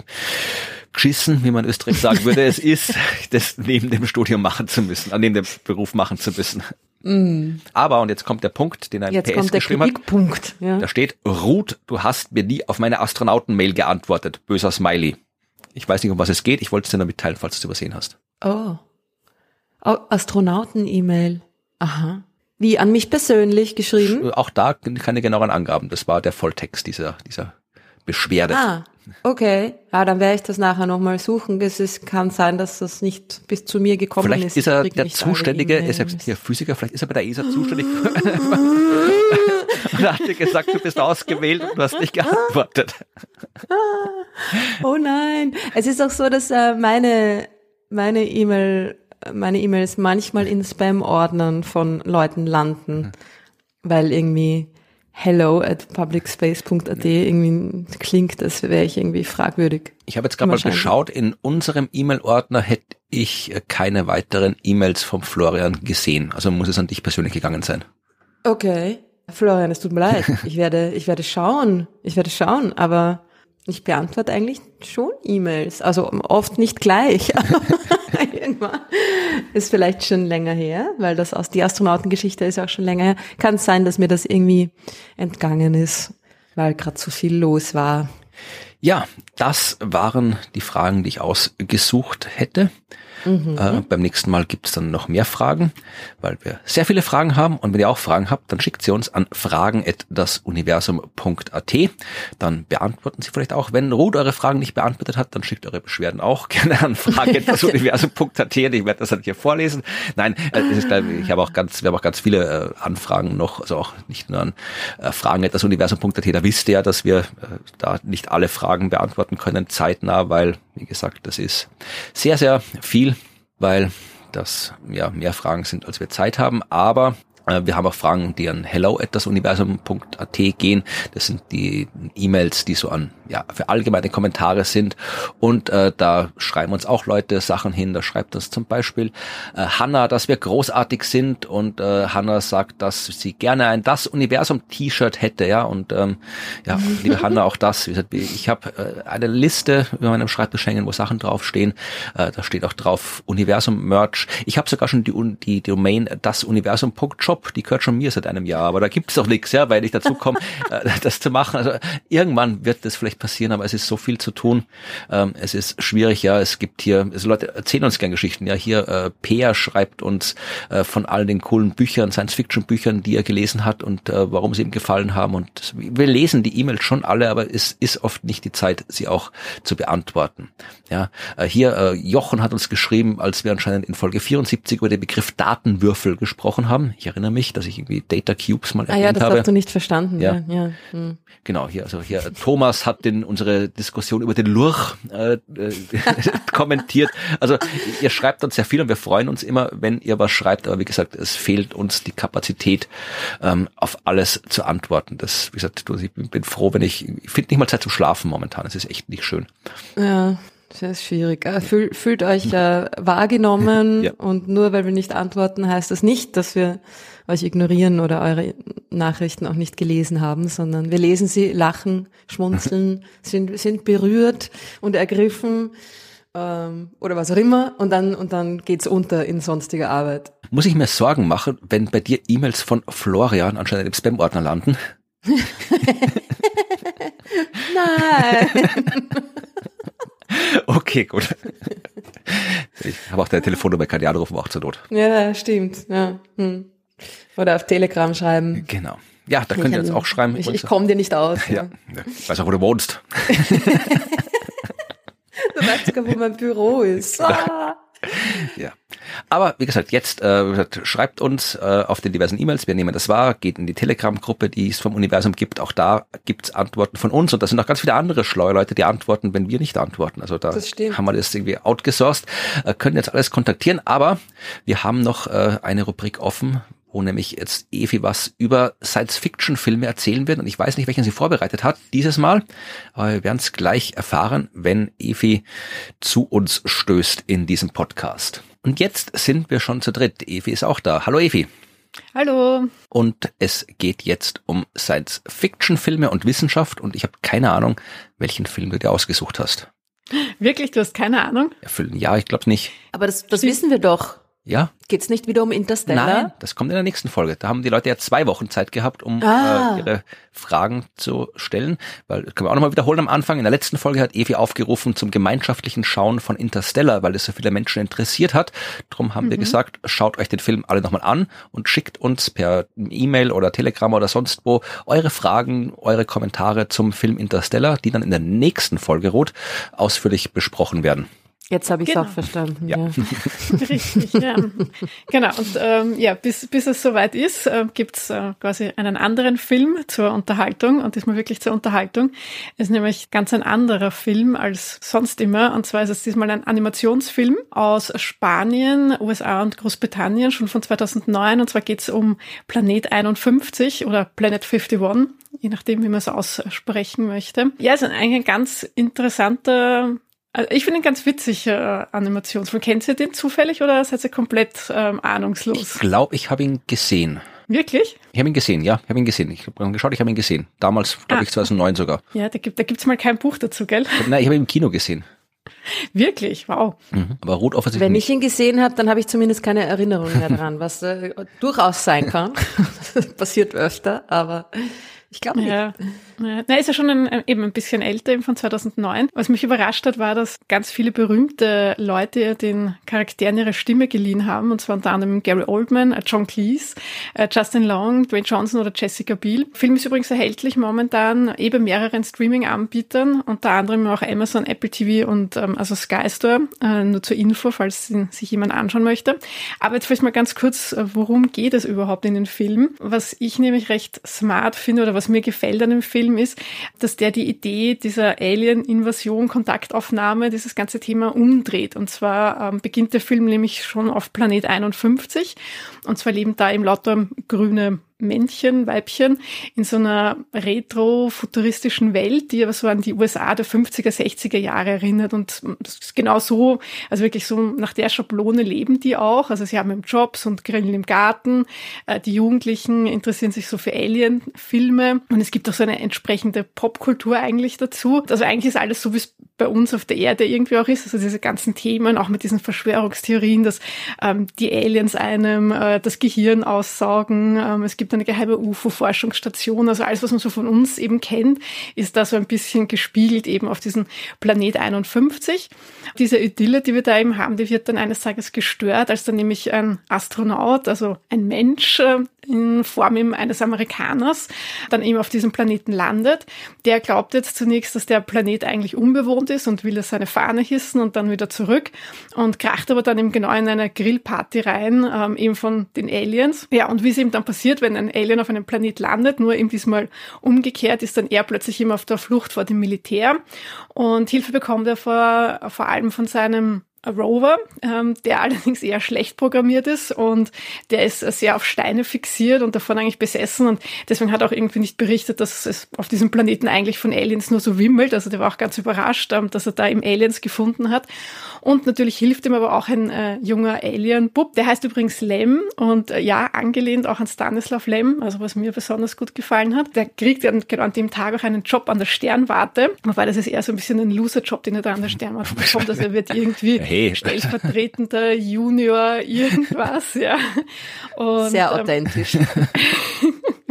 geschissen, wie man in Österreich sagen würde, es ist, das neben dem Studium machen zu müssen, neben dem Beruf machen zu müssen. Mm. Aber, und jetzt kommt der Punkt, den ein jetzt PS geschrieben hat. Ja. Da steht, Ruth, du hast mir nie auf meine Astronauten-Mail geantwortet. Böser Smiley. Ich weiß nicht, um was es geht. Ich wollte es dir nur mitteilen, falls du es übersehen hast. Oh. oh Astronauten-E-Mail. Aha. Wie, an mich persönlich geschrieben? Auch da keine genaueren Angaben. Das war der Volltext dieser, dieser Beschwerde. Ah, okay. Ja, dann werde ich das nachher nochmal suchen. Es ist, kann sein, dass das nicht bis zu mir gekommen vielleicht ist. Vielleicht ist er der Zuständige, er ist ja Physiker, vielleicht ist er bei der ESA zuständig. und er hat dir gesagt, du bist ausgewählt und du hast nicht geantwortet. oh nein. Es ist auch so, dass äh, meine meine E-Mail meine E-Mails manchmal in Spam-Ordnern von Leuten landen, weil irgendwie hello at publicspace.at irgendwie klingt, als wäre ich irgendwie fragwürdig. Ich habe jetzt gerade mal geschaut, in unserem E-Mail-Ordner hätte ich keine weiteren E-Mails vom Florian gesehen. Also muss es an dich persönlich gegangen sein. Okay. Florian, es tut mir leid. Ich werde, ich werde schauen. Ich werde schauen, aber ich beantworte eigentlich schon E-Mails. Also oft nicht gleich. Irgendwann ist vielleicht schon länger her, weil das aus die Astronautengeschichte ist auch schon länger her. Kann es sein, dass mir das irgendwie entgangen ist, weil gerade zu viel los war. Ja, das waren die Fragen, die ich ausgesucht hätte. Mhm. Äh, beim nächsten Mal gibt's dann noch mehr Fragen, weil wir sehr viele Fragen haben. Und wenn ihr auch Fragen habt, dann schickt sie uns an fragen.dasuniversum.at. Dann beantworten sie vielleicht auch. Wenn Ruth eure Fragen nicht beantwortet hat, dann schickt eure Beschwerden auch gerne an fragen.dasuniversum.at. Ich werde das dann hier vorlesen. Nein, äh, ist, ich habe auch ganz, wir haben auch ganz viele äh, Anfragen noch, also auch nicht nur an äh, fragen.dasuniversum.at. Da wisst ihr ja, dass wir äh, da nicht alle Fragen beantworten können zeitnah, weil wie gesagt, das ist sehr, sehr viel, weil das ja mehr Fragen sind, als wir Zeit haben. Aber wir haben auch Fragen, die an hello@dasuniversum.at gehen. Das sind die E-Mails, die so an ja für allgemeine Kommentare sind. Und äh, da schreiben uns auch Leute Sachen hin. Da schreibt uns zum Beispiel äh, Hanna, dass wir großartig sind. Und äh, Hanna sagt, dass sie gerne ein Das Universum T-Shirt hätte. Ja und ähm, ja, liebe Hanna, auch das. Ich habe äh, eine Liste über meinem Schreibtisch hängen, wo Sachen draufstehen. Äh, da steht auch drauf Universum Merch. Ich habe sogar schon die, die Domain dasuniversum.shop Shop, die gehört schon mir seit einem Jahr, aber da gibt es doch nichts, ja, weil ich dazu komme, äh, das zu machen. Also irgendwann wird das vielleicht passieren, aber es ist so viel zu tun. Ähm, es ist schwierig, ja. Es gibt hier, also Leute erzählen uns gerne Geschichten. Ja, hier äh, Peer schreibt uns äh, von all den coolen Büchern, Science-Fiction-Büchern, die er gelesen hat und äh, warum sie ihm gefallen haben. Und wir lesen die E-Mails schon alle, aber es ist oft nicht die Zeit, sie auch zu beantworten. Ja, äh, hier äh, Jochen hat uns geschrieben, als wir anscheinend in Folge 74 über den Begriff Datenwürfel gesprochen haben. Ich erinnere erinnere mich, dass ich irgendwie Data Cubes mal Ah erwähnt ja, das habe. hast du nicht verstanden. Ja. Ja. Ja. Hm. Genau, hier, also hier, Thomas hat den, unsere Diskussion über den Lurch äh, äh, kommentiert. Also ihr schreibt uns sehr viel und wir freuen uns immer, wenn ihr was schreibt, aber wie gesagt, es fehlt uns die Kapazität, ähm, auf alles zu antworten. Das, wie gesagt, ich bin froh, wenn ich, ich finde nicht mal Zeit zum Schlafen momentan. Es ist echt nicht schön. ja, das ist schwierig. Äh, Fühl, fühlt euch äh, wahrgenommen Ja. und nur weil wir nicht antworten, heißt das nicht, dass wir euch ignorieren oder eure Nachrichten auch nicht gelesen haben, sondern wir lesen sie, lachen, schmunzeln, sind, sind berührt und ergriffen ähm, oder was auch immer und dann, und dann geht's unter in sonstiger Arbeit. Muss ich mir Sorgen machen, wenn bei dir E-Mails von Florian anscheinend im Spam-Ordner landen? Nein! Okay, gut. Ich habe auch deine Telefonnummer, kann die anrufen, auch zur Not. ja, stimmt. Ja. Hm. Oder auf Telegram schreiben. Genau. Ja, da könnt ihr jetzt auch schreiben. Ich, ich komme dir nicht aus. ja, ja. Ich weiß auch, wo du wohnst. Du weißt sogar, wo mein Büro ist. Ah. Ja. Aber wie gesagt, jetzt äh, wie gesagt, schreibt uns äh, auf den diversen E-Mails, wir nehmen das wahr, geht in die Telegram-Gruppe, die es vom Universum gibt. Auch da gibt's Antworten von uns und da sind noch ganz viele andere schlaue Leute, die antworten, wenn wir nicht antworten. Also da haben wir das irgendwie outgesourced, äh, können jetzt alles kontaktieren, aber wir haben noch äh, eine Rubrik offen, wo nämlich jetzt Evi was über Science-Fiction-Filme erzählen wird. Und ich weiß nicht, welchen sie vorbereitet hat dieses Mal. Aber wir werden es gleich erfahren, wenn Evi zu uns stößt in diesem Podcast. Und jetzt sind wir schon zu dritt. Evi ist auch da. Hallo Evi. Hallo. Und es geht jetzt um Science-Fiction-Filme und Wissenschaft. Und ich habe keine Ahnung, welchen Film du dir ausgesucht hast. Wirklich, du hast keine Ahnung? Erfüllen? Ja, ich glaube nicht. Aber das, das wissen wir doch. Ja? Geht's nicht wieder um Interstellar? Nein, das kommt in der nächsten Folge. Da haben die Leute ja zwei Wochen Zeit gehabt, um Ah. äh, ihre Fragen zu stellen. Weil, können wir auch nochmal wiederholen am Anfang. In der letzten Folge hat Evi aufgerufen zum gemeinschaftlichen Schauen von Interstellar, weil es so viele Menschen interessiert hat. Drum haben wir gesagt, schaut euch den Film alle nochmal an und schickt uns per E-Mail oder Telegram oder sonst wo eure Fragen, eure Kommentare zum Film Interstellar, die dann in der nächsten Folge Rot ausführlich besprochen werden. Jetzt habe ich es Genau. auch verstanden. Ja. Ja. Richtig, ja. Genau, und ähm, ja, bis, bis es soweit ist, äh, gibt's äh, quasi einen anderen Film zur Unterhaltung und diesmal wirklich zur Unterhaltung. Es ist nämlich ganz ein anderer Film als sonst immer und zwar ist es diesmal ein Animationsfilm aus Spanien, USA und Großbritannien, schon von 2009 und zwar geht's um Planet 51 oder Planet 51 je nachdem, wie man es aussprechen möchte. Ja, es ist eigentlich ein ganz interessanter also ich finde ihn ganz witzig, äh, Animationsfilm. Kennt ihr den zufällig oder seid ihr komplett ähm, Ich ahnungslos? glaube, ich habe ihn gesehen. Wirklich? Ich habe ihn gesehen, ja, ich habe ihn gesehen. Ich habe geschaut, ich habe ihn gesehen. Damals, glaube Ah. ich, 2009 sogar. Ja, da gibt da gibt's mal kein Buch dazu, gell? Nein, ich habe ihn im Kino gesehen. Wirklich? Wow. Mhm. Aber Rot offensichtlich Wenn nicht. ich ihn gesehen habe, dann habe ich zumindest keine Erinnerung mehr dran, was äh, durchaus sein kann. Das passiert öfter, aber ich glaube nicht. Ja. ja. Na, ist ja schon ein, ein- eben ein bisschen älter, eben von 2009. Was mich überrascht hat, war, dass ganz viele berühmte Leute den Charakteren ihre Stimme geliehen haben. Und zwar unter anderem Gary Oldman, äh, John Cleese, äh, Justin Long, Dwayne Johnson oder Jessica Biel. Der Film ist übrigens erhältlich momentan eben mehreren Streaming-Anbietern, unter anderem auch Amazon, Apple TV und ähm, also Sky Store. Äh, nur zur Info, falls ihn sich jemand anschauen möchte. Aber jetzt vielleicht mal ganz kurz, äh, worum geht es überhaupt in den Film? Was ich nämlich recht smart finde oder was mir gefällt an dem Film ist, dass der die Idee dieser Alien-Invasion, Kontaktaufnahme, dieses ganze Thema umdreht. Und zwar ähm, beginnt der Film nämlich schon auf Planet 51. Und zwar leben da eben lauter grüne Männchen, Weibchen in so einer retro-futuristischen Welt, die aber so an die USA der 50er, 60er Jahre erinnert. Und das ist genau so, also wirklich so nach der Schablone leben die auch. Also sie haben eben Jobs und grillen im Garten. Äh, Die Jugendlichen interessieren sich so für Alien-Filme. Und es gibt auch so eine entsprechende Popkultur eigentlich dazu. Also eigentlich ist alles so, wie es bei uns auf der Erde irgendwie auch ist. Also diese ganzen Themen, auch mit diesen Verschwörungstheorien, dass ähm, die Aliens einem äh, das Gehirn aussaugen. Ähm, es gibt eine geheime UFO-Forschungsstation. Also alles, was man so von uns eben kennt, ist da so ein bisschen gespiegelt eben auf diesen Planet 51. Diese Idylle, die wir da eben haben, die wird dann eines Tages gestört, als dann nämlich ein Astronaut, also ein Mensch, äh, in Form eben eines Amerikaners dann eben auf diesem Planeten landet. Der glaubt jetzt zunächst, dass der Planet eigentlich unbewohnt ist und will seine Fahne hissen und dann wieder zurück und kracht aber dann eben genau in eine Grillparty rein, ähm, eben von den Aliens. Ja, und wie es eben dann passiert, wenn ein Alien auf einem Planet landet, nur eben diesmal umgekehrt, ist dann er plötzlich immer auf der Flucht vor dem Militär und Hilfe bekommt er vor, vor allem von seinem Rover, ähm, der allerdings eher schlecht programmiert ist und der ist sehr auf Steine fixiert und davon eigentlich besessen und deswegen hat auch irgendwie nicht berichtet, dass es auf diesem Planeten eigentlich von Aliens nur so wimmelt. Also der war auch ganz überrascht, ähm, dass er da eben Aliens gefunden hat. Und natürlich hilft ihm aber auch ein äh, junger Alien-Bub, der heißt übrigens Lem und äh, ja, angelehnt auch an Stanislav Lem, also was mir besonders gut gefallen hat. Der kriegt dann genau an dem Tag auch einen Job an der Sternwarte, wobei das ist eher so ein bisschen ein Loser-Job, den er da an der Sternwarte bekommt. Also er wird irgendwie hey. stellvertretender Junior irgendwas, ja. Und, Sehr ähm, authentisch. Ähm,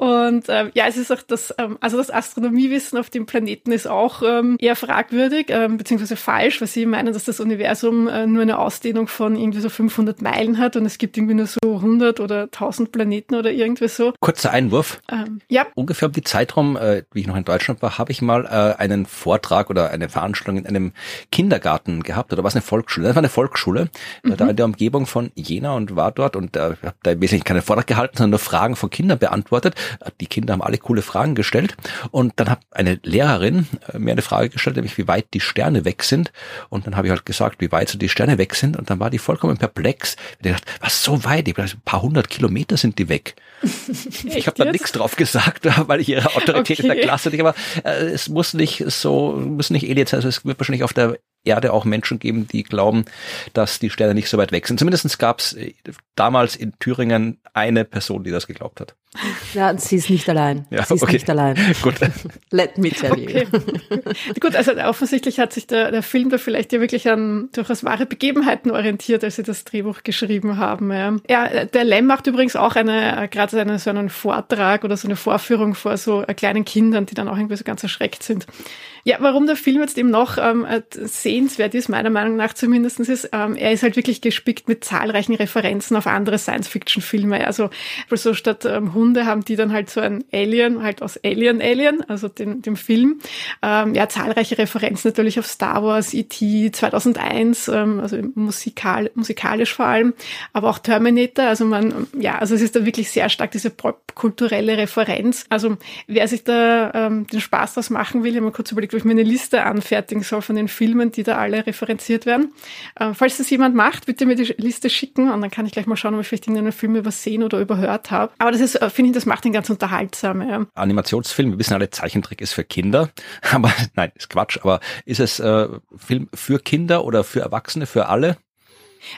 Und ähm, ja, es ist auch das, ähm, also das Astronomiewissen auf dem Planeten ist auch ähm, eher fragwürdig, ähm, beziehungsweise falsch, weil sie meinen, dass das Universum äh, nur eine Ausdehnung von irgendwie so 500 Meilen hat und es gibt irgendwie nur so 100 oder 1000 Planeten oder irgendwie so. Kurzer Einwurf. Ähm, ja. Ungefähr um die Zeitraum, äh, wie ich noch in Deutschland war, habe ich mal äh, einen Vortrag oder eine Veranstaltung in einem Kindergarten gehabt oder was eine Volksschule? Das war eine Volksschule, mhm. da in der Umgebung von Jena und war dort und äh, habe da im Wesentlichen keine Vortrag gehalten, sondern nur Fragen von Kindern beantwortet. Die Kinder haben alle coole Fragen gestellt und dann hat eine Lehrerin äh, mir eine Frage gestellt, nämlich wie weit die Sterne weg sind und dann habe ich halt gesagt, wie weit so die Sterne weg sind und dann war die vollkommen perplex. Ich dachte, was so weit? Ich dachte, ein paar hundert Kilometer sind die weg. ich habe da nichts drauf gesagt, weil ich ihre Autorität okay. in der Klasse nicht, aber äh, es muss nicht so, muss nicht Aliens sein, also es wird wahrscheinlich auf der Erde auch Menschen geben, die glauben, dass die Sterne nicht so weit weg sind. Zumindest gab es äh, damals in Thüringen eine Person, die das geglaubt hat. Ja, sie ist nicht allein. Ja, sie ist okay. nicht allein. Gut. Let me tell okay. you. Gut, also offensichtlich hat sich der, der Film da vielleicht ja wirklich an durchaus wahre Begebenheiten orientiert, als sie das Drehbuch geschrieben haben. Ja, ja der Lem macht übrigens auch eine, gerade eine, so einen Vortrag oder so eine Vorführung vor so äh, kleinen Kindern, die dann auch irgendwie so ganz erschreckt sind. Ja, warum der Film jetzt eben noch ähm, äh, sehenswert ist, meiner Meinung nach zumindest, ist, ähm, er ist halt wirklich gespickt mit zahlreichen Referenzen auf andere Science-Fiction-Filme. Also so statt ähm, Hunde haben die dann halt so ein Alien, halt aus Alien Alien, also dem, dem Film. Ähm, ja, zahlreiche Referenzen natürlich auf Star Wars, E.T., 2001, ähm, also musikal, musikalisch vor allem, aber auch Terminator. Also man, ja, also es ist da wirklich sehr stark diese popkulturelle Referenz. Also wer sich da ähm, den Spaß draus machen will, ich mal kurz überlegt, wo ich mir eine Liste anfertigen soll von den Filmen, die da alle referenziert werden. Äh, falls das jemand macht, bitte mir die Liste schicken und dann kann ich gleich mal schauen, ob ich vielleicht irgendeinen Film übersehen oder überhört habe. Aber das ist, äh, finde ich, das macht ihn ganz unterhaltsam. Ja. Animationsfilm, wir wissen alle, Zeichentrick ist für Kinder, aber nein, ist Quatsch, aber ist es äh, Film für Kinder oder für Erwachsene, für alle?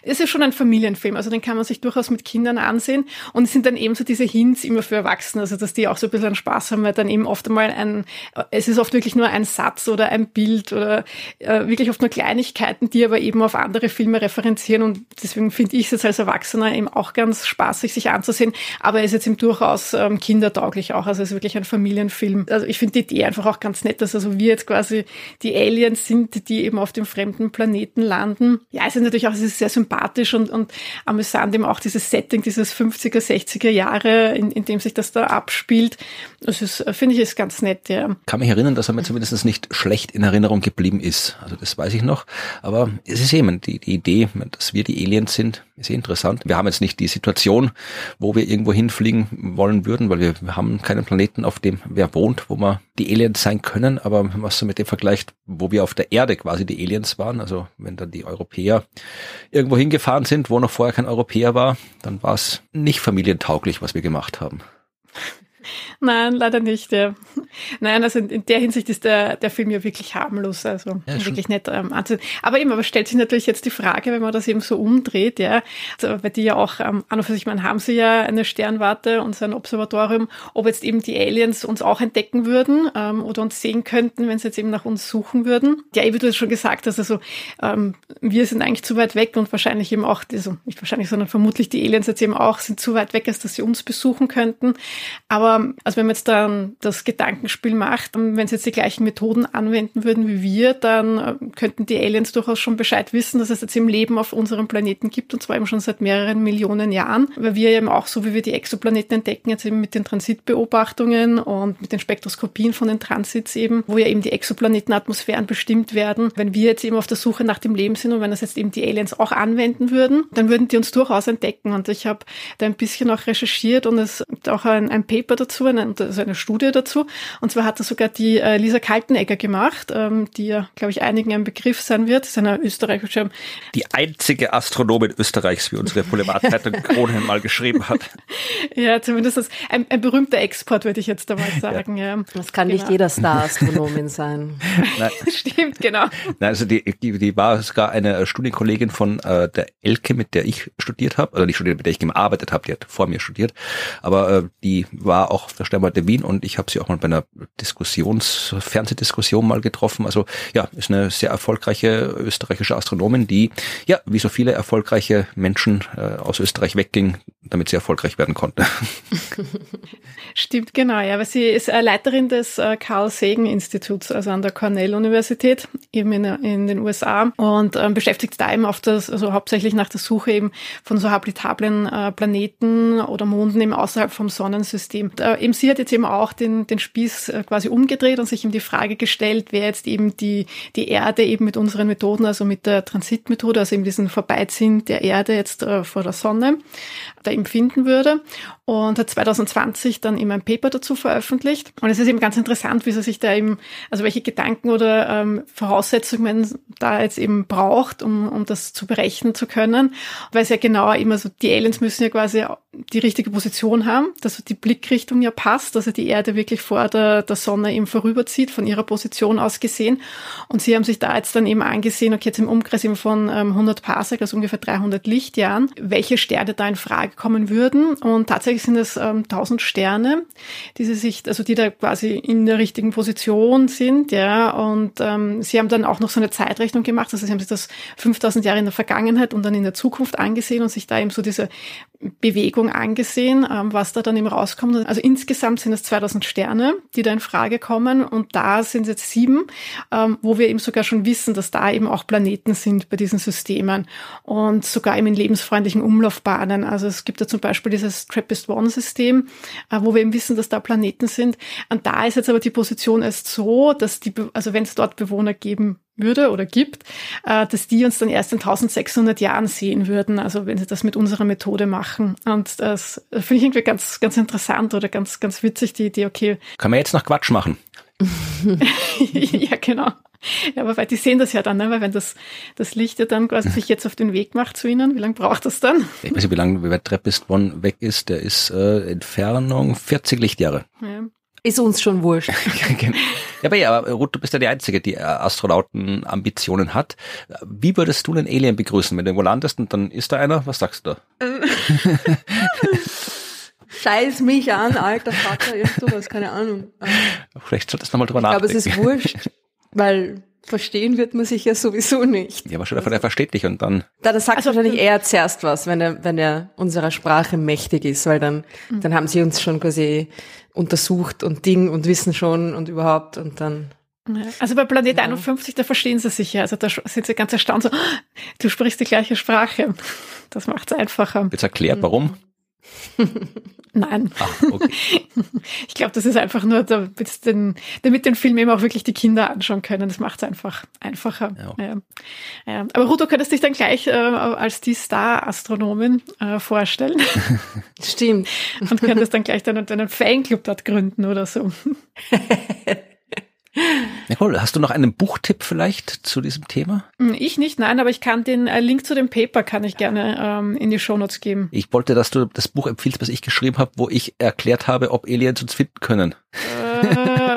Es ist schon ein Familienfilm, also den kann man sich durchaus mit Kindern ansehen. Und es sind dann eben so diese Hints immer für Erwachsene, also dass die auch so ein bisschen Spaß haben, weil dann eben oft einmal ein, es ist oft wirklich nur ein Satz oder ein Bild oder äh, wirklich oft nur Kleinigkeiten, die aber eben auf andere Filme referenzieren. Und deswegen finde ich es jetzt als Erwachsener eben auch ganz spaßig, sich anzusehen. Aber er ist jetzt eben durchaus ähm, kindertauglich auch. Also es ist wirklich ein Familienfilm. Also ich finde die Idee einfach auch ganz nett, dass also wir jetzt quasi die Aliens sind, die eben auf dem fremden Planeten landen. Ja, es ist natürlich auch, es ist sehr sympathisch und, und amüsant eben auch dieses Setting, dieses 50er, 60er Jahre, in, in dem sich das da abspielt. Das ist, finde ich, ist ganz nett, ja. Kann mich erinnern, dass er mir zumindest nicht schlecht in Erinnerung geblieben ist. Also das weiß ich noch. Aber es ist eben die, die Idee, dass wir die Aliens sind, ist eh interessant. Wir haben jetzt nicht die Situation, wo wir irgendwo hinfliegen wollen würden, weil wir, wir haben keinen Planeten, auf dem wer wohnt, wo wir die Aliens sein können. Aber was so mit dem vergleicht, wo wir auf der Erde quasi die Aliens waren, also wenn dann die Europäer irgendwo hingefahren sind, wo noch vorher kein Europäer war, dann war es nicht familientauglich, was wir gemacht haben. Nein, leider nicht. Ja. Nein, also in der Hinsicht ist der, der Film ja wirklich harmlos, also ja, wirklich nett ähm, anzusehen. Aber eben, aber stellt sich natürlich jetzt die Frage, wenn man das eben so umdreht, ja, also, weil die ja auch ähm, an und für sich, man haben sie ja eine Sternwarte und sein Observatorium, ob jetzt eben die Aliens uns auch entdecken würden ähm, oder uns sehen könnten, wenn sie jetzt eben nach uns suchen würden. Ja, wie du es schon gesagt hast, also ähm, wir sind eigentlich zu weit weg und wahrscheinlich eben auch, also nicht wahrscheinlich, sondern vermutlich die Aliens jetzt eben auch sind zu weit weg, als dass sie uns besuchen könnten. Aber Aber also wenn man jetzt dann das Gedankenspiel macht, wenn sie jetzt die gleichen Methoden anwenden würden wie wir, dann äh, könnten die Aliens durchaus schon Bescheid wissen, dass es jetzt im Leben auf unserem Planeten gibt und zwar eben schon seit mehreren Millionen Jahren, weil wir eben auch so wie wir die Exoplaneten entdecken, jetzt eben mit den Transitbeobachtungen und mit den Spektroskopien von den Transits eben, wo ja eben die Exoplanetenatmosphären bestimmt werden. Wenn wir jetzt eben auf der Suche nach dem Leben sind und wenn das jetzt eben die Aliens auch anwenden würden, dann würden die uns durchaus entdecken. Und ich habe da ein bisschen auch recherchiert und es gibt auch ein, ein Paper dazu, eine, also eine Studie dazu. Und zwar hat das sogar die äh, Lisa Kaltenegger gemacht, ähm, die ja, glaube ich, einigen ein Begriff sein wird. Das ist eine österreichische. Die einzige Astronomin Österreichs, wie unsere Boulevard-Zeitung Kronen mal geschrieben hat. Ja, zumindest ein, ein berühmter Export, würde ich jetzt einmal sagen. Ja. ja. Das kann genau. nicht jeder Star-Astronomin sein. Stimmt, genau. Nein, also die, die, die war sogar eine Studienkollegin von äh, der Elke, mit der ich studiert habe, oder nicht studiert, mit der ich gearbeitet habe, die hat vor mir studiert, aber äh, die war auch auf der Sternwarte Wien und ich habe sie auch mal bei einer Diskussions, Fernsehdiskussion mal getroffen. Also ja, ist eine sehr erfolgreiche österreichische Astronomin, die ja, wie so viele erfolgreiche Menschen äh, aus Österreich wegging, damit sie erfolgreich werden konnte. Stimmt, genau, ja, weil sie ist äh, Leiterin des äh, Carl Sagan Instituts, also an der Cornell Universität, eben in, in den USA und ähm, beschäftigt da eben auf das, also hauptsächlich nach der Suche eben von so habitablen äh, Planeten oder Monden eben außerhalb vom Sonnensystem. Äh, eben sie hat jetzt eben auch den, den Spieß äh, quasi umgedreht und sich eben die Frage gestellt, wer jetzt eben die, die Erde eben mit unseren Methoden, also mit der Transitmethode, also eben diesen Vorbeiziehen der Erde jetzt äh, vor der Sonne, da eben finden würde und hat 2020 dann eben ein Paper dazu veröffentlicht. Und es ist eben ganz interessant, wie sie sich da eben, also welche Gedanken oder ähm, Voraussetzungen da jetzt eben braucht, um, um das zu berechnen zu können. Weil es ja genau immer so, die Aliens müssen ja quasi die richtige Position haben, dass die Blickrichtung ja passt, dass er die Erde wirklich vor der, der Sonne eben vorüberzieht, von ihrer Position aus gesehen. Und sie haben sich da jetzt dann eben angesehen, okay, jetzt im Umkreis eben von ähm, 100 Parsec, also ungefähr 300 Lichtjahren, welche Sterne da in Frage kommen würden. Und tatsächlich sind es ähm, 1000 Sterne, die sie sich, also die da quasi in der richtigen Position sind, ja. Und ähm, sie haben dann auch noch so eine Zeitrechnung gemacht, also sie haben sich das 5000 Jahre in der Vergangenheit und dann in der Zukunft angesehen und sich da eben so diese Bewegung angesehen, ähm, was da dann eben rauskommt. Also insgesamt sind es 2000 Sterne, die da in Frage kommen und da sind es jetzt sieben, ähm, wo wir eben sogar schon wissen, dass da eben auch Planeten sind bei diesen Systemen und sogar eben in lebensfreundlichen Umlaufbahnen. Also es gibt da zum Beispiel dieses TRAPPIST-1-System, äh, wo wir eben wissen, dass da Planeten sind. Und da ist jetzt aber die Position erst so, dass die, also wenn es dort Bewohner geben würde oder gibt, äh, dass die uns dann erst in 1600 Jahren sehen würden, also wenn sie das mit unserer Methode machen. Und das finde ich irgendwie ganz, ganz interessant oder ganz, ganz witzig, die Idee, okay. Kann man jetzt noch Quatsch machen? ja, genau. Ja, aber weil die sehen das ja dann, ne? weil wenn das, das Licht ja dann quasi sich jetzt auf den Weg macht zu ihnen, wie lange braucht das dann? Ich weiß nicht, wie lange, wie weit Trappist-One weg ist. Der ist äh, Entfernung 40 Lichtjahre. Ja. Ist uns schon wurscht. Genau. ja, aber ja, Ruth, du bist ja die Einzige, die äh, Astronauten-Ambitionen hat. Wie würdest du einen Alien begrüßen, wenn du irgendwo landest und dann ist da einer? Was sagst du da? Scheiß mich an, alter Vater, irgend sowas, keine Ahnung. Vielleicht solltest du nochmal drüber nachdenken. Ich glaube, es ist wurscht, weil verstehen wird man sich ja sowieso nicht. Ja, aber schon davon, er versteht dich und dann. Da, das sagt also, wahrscheinlich eher zuerst was, wenn er, wenn er unserer Sprache mächtig ist, weil dann, mhm. dann haben sie uns schon quasi untersucht und Ding und wissen schon und überhaupt und dann. Also bei Planet ja. 51, da verstehen sie sich ja. Also da sind sie ganz erstaunt so, du sprichst die gleiche Sprache. Das macht es einfacher. Jetzt erklärt, warum? Nein. Ach, okay. Ich glaube, das ist einfach nur, damit den, damit den Film eben auch wirklich die Kinder anschauen können. Das macht es einfach einfacher. Ja. Ja. Ja. Aber Ruth, du könntest dich dann gleich äh, als die Star-Astronomin äh, vorstellen. Stimmt. Und könntest dann gleich deinen, deinen Fanclub dort gründen oder so. Nicole, hast du noch einen Buchtipp vielleicht zu diesem Thema? Hm, ich nicht, nein, aber ich kann den äh, Link zu dem Paper kann ich gerne ähm, in die Shownotes geben. Ich wollte, dass du das Buch empfiehlst, was ich geschrieben habe, wo ich erklärt habe, ob Aliens uns finden können. Äh,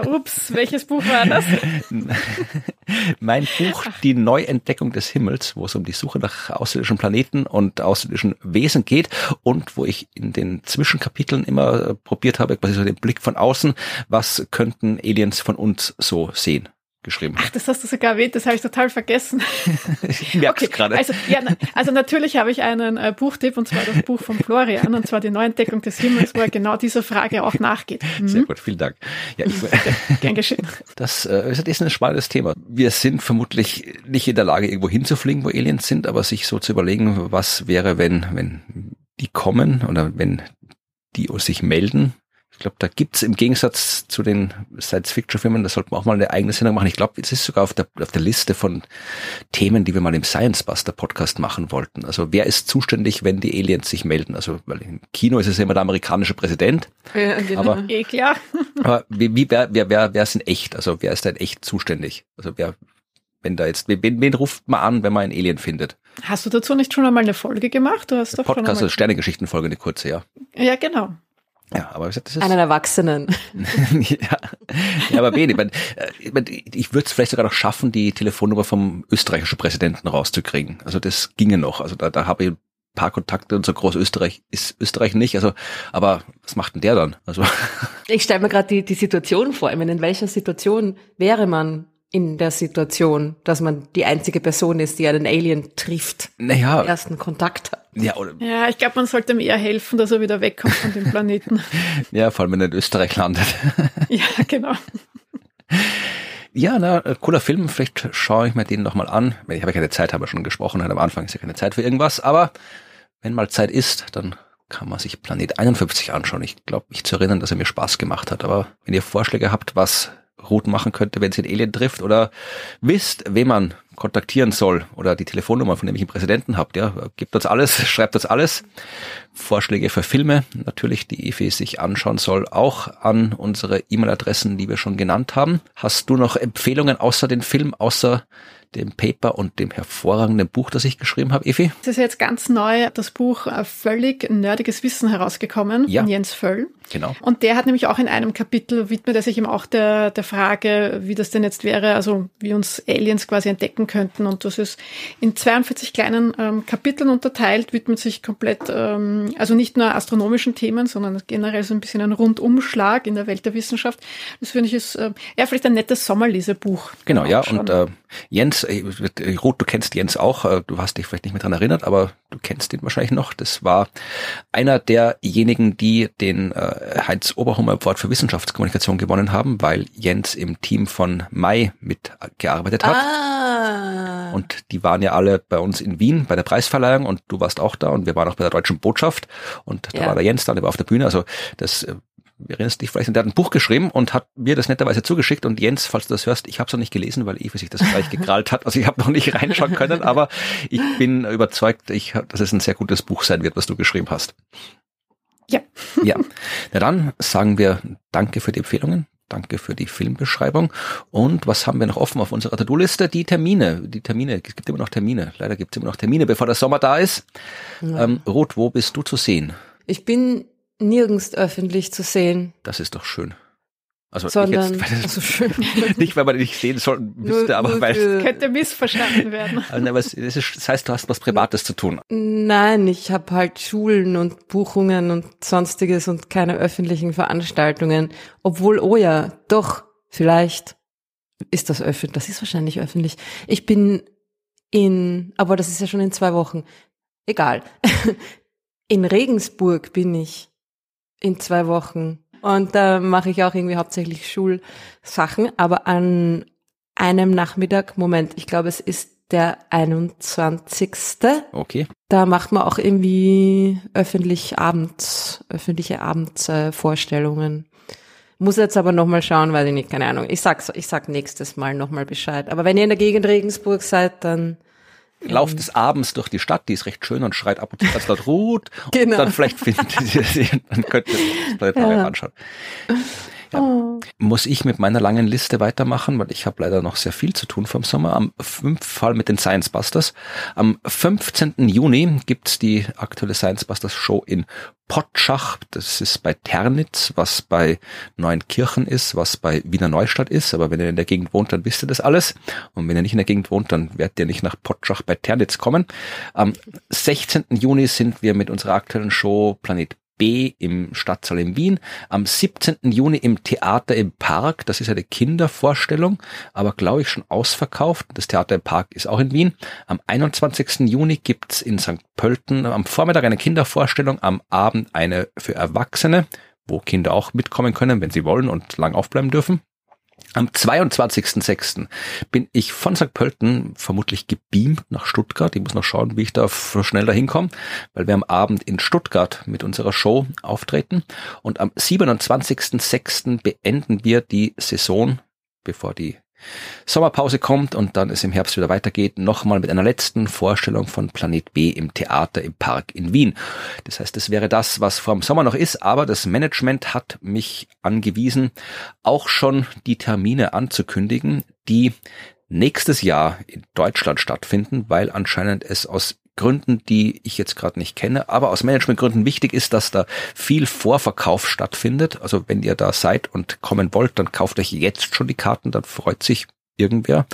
ups, welches Buch war das? mein Buch Die Neuentdeckung des Himmels, wo es um die Suche nach außerirdischen Planeten und außerirdischen Wesen geht und wo ich in den Zwischenkapiteln immer probiert habe, quasi so den Blick von außen, was könnten Aliens von uns so sehen geschrieben. Ach, das hast du sogar erwähnt, das habe ich total vergessen. ich merke okay, gerade. Also, ja, also natürlich habe ich einen äh, Buchtipp und zwar das Buch von Florian und zwar die Neuentdeckung des Himmels, wo er genau dieser Frage auch nachgeht. Mhm. Sehr gut, vielen Dank. Ja, ich, Gern geschehen. Das äh, ist ein spannendes Thema. Wir sind vermutlich nicht in der Lage, irgendwo hinzufliegen, wo Aliens sind, aber sich so zu überlegen, was wäre, wenn, wenn die kommen oder wenn die sich melden, ich glaube, da gibt's im Gegensatz zu den Science-Fiction-Filmen, da sollten wir auch mal eine eigene Sendung machen. Ich glaube, es ist sogar auf der, auf der Liste von Themen, die wir mal im Science Buster Podcast machen wollten. Also wer ist zuständig, wenn die Aliens sich melden? Also weil im Kino ist es immer der amerikanische Präsident. Ja, genau. Aber, eh klar. aber wie, wie wer, wer, wer, wer ist denn echt? Also wer ist denn echt zuständig? Also wer, wenn da jetzt, wen, wen ruft man an, wenn man einen Alien findet? Hast du dazu nicht schon einmal eine Folge gemacht? Du hast doch Podcast, also Sternengeschichtenfolge, eine kurze, ja. Ja, genau. Ja, aber das ist einen Erwachsenen. ja. ja, aber wenig. Ich, ich würde es vielleicht sogar noch schaffen, die Telefonnummer vom österreichischen Präsidenten rauszukriegen. Also das ginge noch. Also da, da habe ich ein paar Kontakte und so groß Österreich ist Österreich nicht. Also, aber was macht denn der dann? Also ich stelle mir gerade die, die Situation vor. Ich meine, in welcher Situation wäre man in der Situation, dass man die einzige Person ist, die einen Alien trifft, naja, ersten Kontakt hat. Ja, oder ja ich glaube, man sollte ihm eher helfen, dass er wieder wegkommt von dem Planeten. ja, vor allem wenn er in Österreich landet. ja, genau. Ja, na, cooler Film. Vielleicht schaue ich mir den nochmal an. Ich habe ja keine Zeit, habe ja schon gesprochen. Am Anfang ist ja keine Zeit für irgendwas. Aber wenn mal Zeit ist, dann kann man sich Planet 51 anschauen. Ich glaube, mich zu erinnern, dass er mir Spaß gemacht hat. Aber wenn ihr Vorschläge habt, was Routen machen könnte, wenn sie ein Alien trifft oder wisst, wen man kontaktieren soll oder die Telefonnummer von dem ich einen Präsidenten habt, ja, gibt uns alles, schreibt uns alles. Vorschläge für Filme, natürlich, die Evi sich anschauen soll, auch an unsere E-Mail-Adressen, die wir schon genannt haben. Hast du noch Empfehlungen außer den Film, außer dem Paper und dem hervorragenden Buch, das ich geschrieben habe, Evi? Es ist jetzt ganz neu das Buch äh, Völlig nerdiges Wissen herausgekommen ja. von Jens Völl. Genau. Und der hat nämlich auch in einem Kapitel widmet er sich eben auch der, der Frage, wie das denn jetzt wäre, also wie uns Aliens quasi entdecken könnten. Und das ist in 42 kleinen ähm, Kapiteln unterteilt, widmet sich komplett, ähm, also nicht nur astronomischen Themen, sondern generell so ein bisschen ein Rundumschlag in der Welt der Wissenschaft. Das finde ich ist äh, ja vielleicht ein nettes Sommerlesebuch. Genau, ja. Und äh, Jens, äh, Roth, du kennst Jens auch, äh, du hast dich vielleicht nicht mehr dran erinnert, aber du kennst ihn wahrscheinlich noch. Das war einer derjenigen, die den äh, Heinz Oberhummer Award für Wissenschaftskommunikation gewonnen haben, weil Jens im Team von Mai mitgearbeitet hat. Ah. Und die waren ja alle bei uns in Wien bei der Preisverleihung und du warst auch da und wir waren auch bei der Deutschen Botschaft und da ja. war der Jens da, der war auf der Bühne. Also das erinnerst dich vielleicht, der hat ein Buch geschrieben und hat mir das netterweise zugeschickt und Jens, falls du das hörst, ich habe es noch nicht gelesen, weil Eve sich das gleich gekrallt hat. Also ich habe noch nicht reinschauen können, aber ich bin überzeugt, ich, dass es ein sehr gutes Buch sein wird, was du geschrieben hast. Ja. Ja. Na dann sagen wir Danke für die Empfehlungen. Danke für die Filmbeschreibung. Und was haben wir noch offen auf unserer To-Do-Liste? Die Termine. Die Termine. Es gibt immer noch Termine. Leider gibt es immer noch Termine, bevor der Sommer da ist. Ja. Ähm, Ruth, wo bist du zu sehen? Ich bin nirgends öffentlich zu sehen. Das ist doch schön. Also Sondern, ich jetzt, also schön. nicht, weil man nicht sehen sollten müsste, nur, aber nur weil es könnte missverstanden werden. Also, aber es, ist, das heißt, du hast was Privates zu tun. Nein, ich habe halt Schulen und Buchungen und sonstiges und keine öffentlichen Veranstaltungen. Obwohl, oh ja, doch, vielleicht ist das öffentlich. Das ist wahrscheinlich öffentlich. Ich bin in, aber das ist ja schon in zwei Wochen. Egal. In Regensburg bin ich in zwei Wochen. Und da mache ich auch irgendwie hauptsächlich Schulsachen. Aber an einem Nachmittag, Moment, ich glaube, es ist der 21. Okay. Da macht man auch irgendwie öffentlich Abends, öffentliche Abendsvorstellungen. Muss jetzt aber nochmal schauen, weil ich nicht, keine Ahnung. Ich sag's, ich sag nächstes Mal nochmal Bescheid. Aber wenn ihr in der Gegend Regensburg seid, dann lauft des Abends durch die Stadt, die ist recht schön und schreit ab und zu ganz laut Ruth. Genau. Und dann vielleicht findet ihr sie, dann könnt ihr das Planet ja. anschauen. Ja. Oh. Muss ich mit meiner langen Liste weitermachen, weil ich habe leider noch sehr viel zu tun vom Sommer. Am fünf Fall mit den Science Busters. Am 15. Juni gibt's die aktuelle Science Busters Show in Potschach. Das ist bei Ternitz, was bei Neuenkirchen ist, was bei Wiener Neustadt ist. Aber wenn ihr in der Gegend wohnt, dann wisst ihr das alles. Und wenn ihr nicht in der Gegend wohnt, dann werdet ihr nicht nach Potschach bei Ternitz kommen. Am 16. Juni sind wir mit unserer aktuellen Show Planet B im Stadtsaal in Wien, am 17. Juni im Theater im Park, das ist eine Kindervorstellung, aber glaube ich schon ausverkauft. Das Theater im Park ist auch in Wien. Am 21. Juni gibt's in St. Pölten am Vormittag eine Kindervorstellung, am Abend eine für Erwachsene, wo Kinder auch mitkommen können, wenn sie wollen und lang aufbleiben dürfen. Am 22.06. bin ich von St. Pölten vermutlich gebeamt nach Stuttgart. Ich muss noch schauen, wie ich da schnell dahin komme, weil wir am Abend in Stuttgart mit unserer Show auftreten. Und am 27.06. beenden wir die Saison, bevor die Sommerpause kommt und dann es im Herbst wieder weitergeht, nochmal mit einer letzten Vorstellung von Planet B im Theater im Park in Wien. Das heißt, das wäre das, was vor dem Sommer noch ist, aber das Management hat mich angewiesen, auch schon die Termine anzukündigen, die nächstes Jahr in Deutschland stattfinden, weil anscheinend es aus Gründen, die ich jetzt gerade nicht kenne, aber aus Managementgründen wichtig ist, dass da viel Vorverkauf stattfindet. Also wenn ihr da seid und kommen wollt, dann kauft euch jetzt schon die Karten, dann freut sich irgendwer.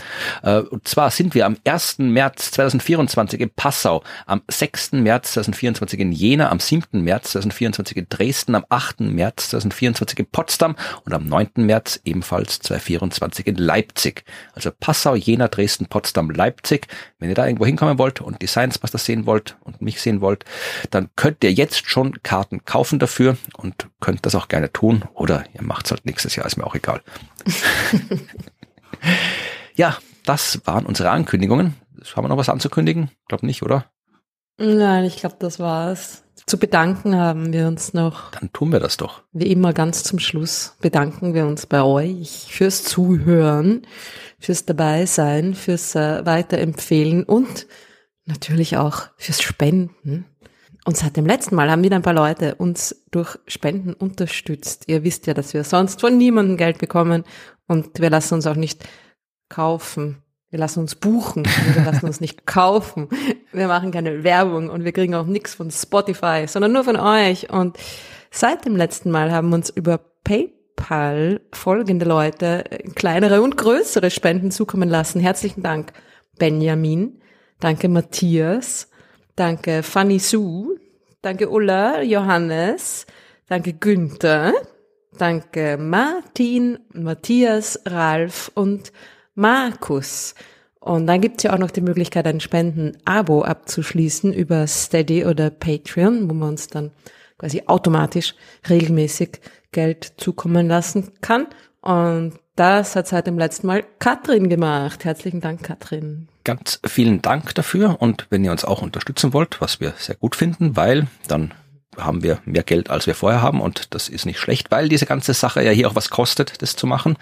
Äh, und zwar sind wir am 1. März 2024 in Passau, am 6. März 2024 in Jena, am 7. März 2024 in Dresden, am 8. März 2024 in Potsdam und am 9. März ebenfalls 2024 in Leipzig. Also Passau, Jena, Dresden, Potsdam, Leipzig. Wenn ihr da irgendwo hinkommen wollt und die Science Master sehen wollt und mich sehen wollt, dann könnt ihr jetzt schon Karten kaufen dafür und könnt das auch gerne tun oder ihr macht's halt nächstes Jahr, ist mir auch egal. Ja, das waren unsere Ankündigungen. Haben wir noch was anzukündigen? Glaub nicht, oder? Nein, ich glaube, das war's. Zu bedanken haben wir uns noch. Dann tun wir das doch. Wie immer ganz zum Schluss bedanken wir uns bei euch fürs Zuhören, fürs Dabeisein, fürs äh, Weiterempfehlen und natürlich auch fürs Spenden. Und seit dem letzten Mal haben wieder ein paar Leute uns durch Spenden unterstützt. Ihr wisst ja, dass wir sonst von niemandem Geld bekommen und wir lassen uns auch nicht kaufen. Wir lassen uns buchen, wir lassen uns nicht kaufen. Wir machen keine Werbung und wir kriegen auch nichts von Spotify, sondern nur von euch. Und seit dem letzten Mal haben uns über PayPal folgende Leute kleinere und größere Spenden zukommen lassen. Herzlichen Dank, Benjamin. Danke, Matthias. Danke, Fanny Sue. Danke, Ulla, Johannes. Danke, Günther. Danke Martin, Matthias, Ralf und Markus. Und dann gibt's ja auch noch die Möglichkeit, ein Spenden-Abo abzuschließen über Steady oder Patreon, wo man uns dann quasi automatisch regelmäßig Geld zukommen lassen kann. Und das hat seit dem letzten Mal Katrin gemacht. Herzlichen Dank, Katrin. Ganz vielen Dank dafür. Und wenn ihr uns auch unterstützen wollt, was wir sehr gut finden, weil dann haben wir mehr Geld, als wir vorher haben und das ist nicht schlecht, weil diese ganze Sache ja hier auch was kostet, das zu machen.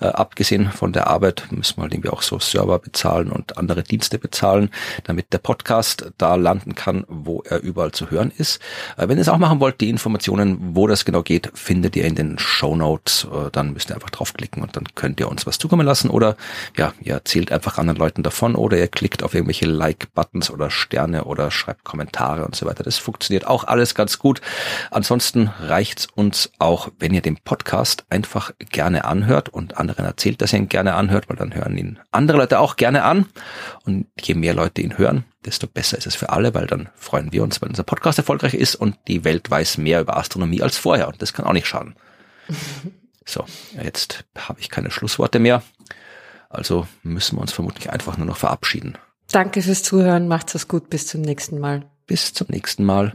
Äh, abgesehen von der Arbeit müssen wir halt irgendwie auch so Server bezahlen und andere Dienste bezahlen, damit der Podcast da landen kann, wo er überall zu hören ist. Äh, wenn ihr es auch machen wollt, die Informationen, wo das genau geht, findet ihr in den Show Notes. Äh, dann müsst ihr einfach draufklicken und dann könnt ihr uns was zukommen lassen oder ja, ihr erzählt einfach anderen Leuten davon oder ihr klickt auf irgendwelche Like-Buttons oder Sterne oder schreibt Kommentare und so weiter. Das funktioniert auch alles ganz ganz gut. Ansonsten reicht's uns auch, wenn ihr den Podcast einfach gerne anhört und anderen erzählt, dass ihr ihn gerne anhört, weil dann hören ihn andere Leute auch gerne an. Und je mehr Leute ihn hören, desto besser ist es für alle, weil dann freuen wir uns, weil unser Podcast erfolgreich ist und die Welt weiß mehr über Astronomie als vorher. Und das kann auch nicht schaden. So, jetzt habe ich keine Schlussworte mehr. Also müssen wir uns vermutlich einfach nur noch verabschieden. Danke fürs Zuhören. Macht's es gut. Bis zum nächsten Mal. Bis zum nächsten Mal.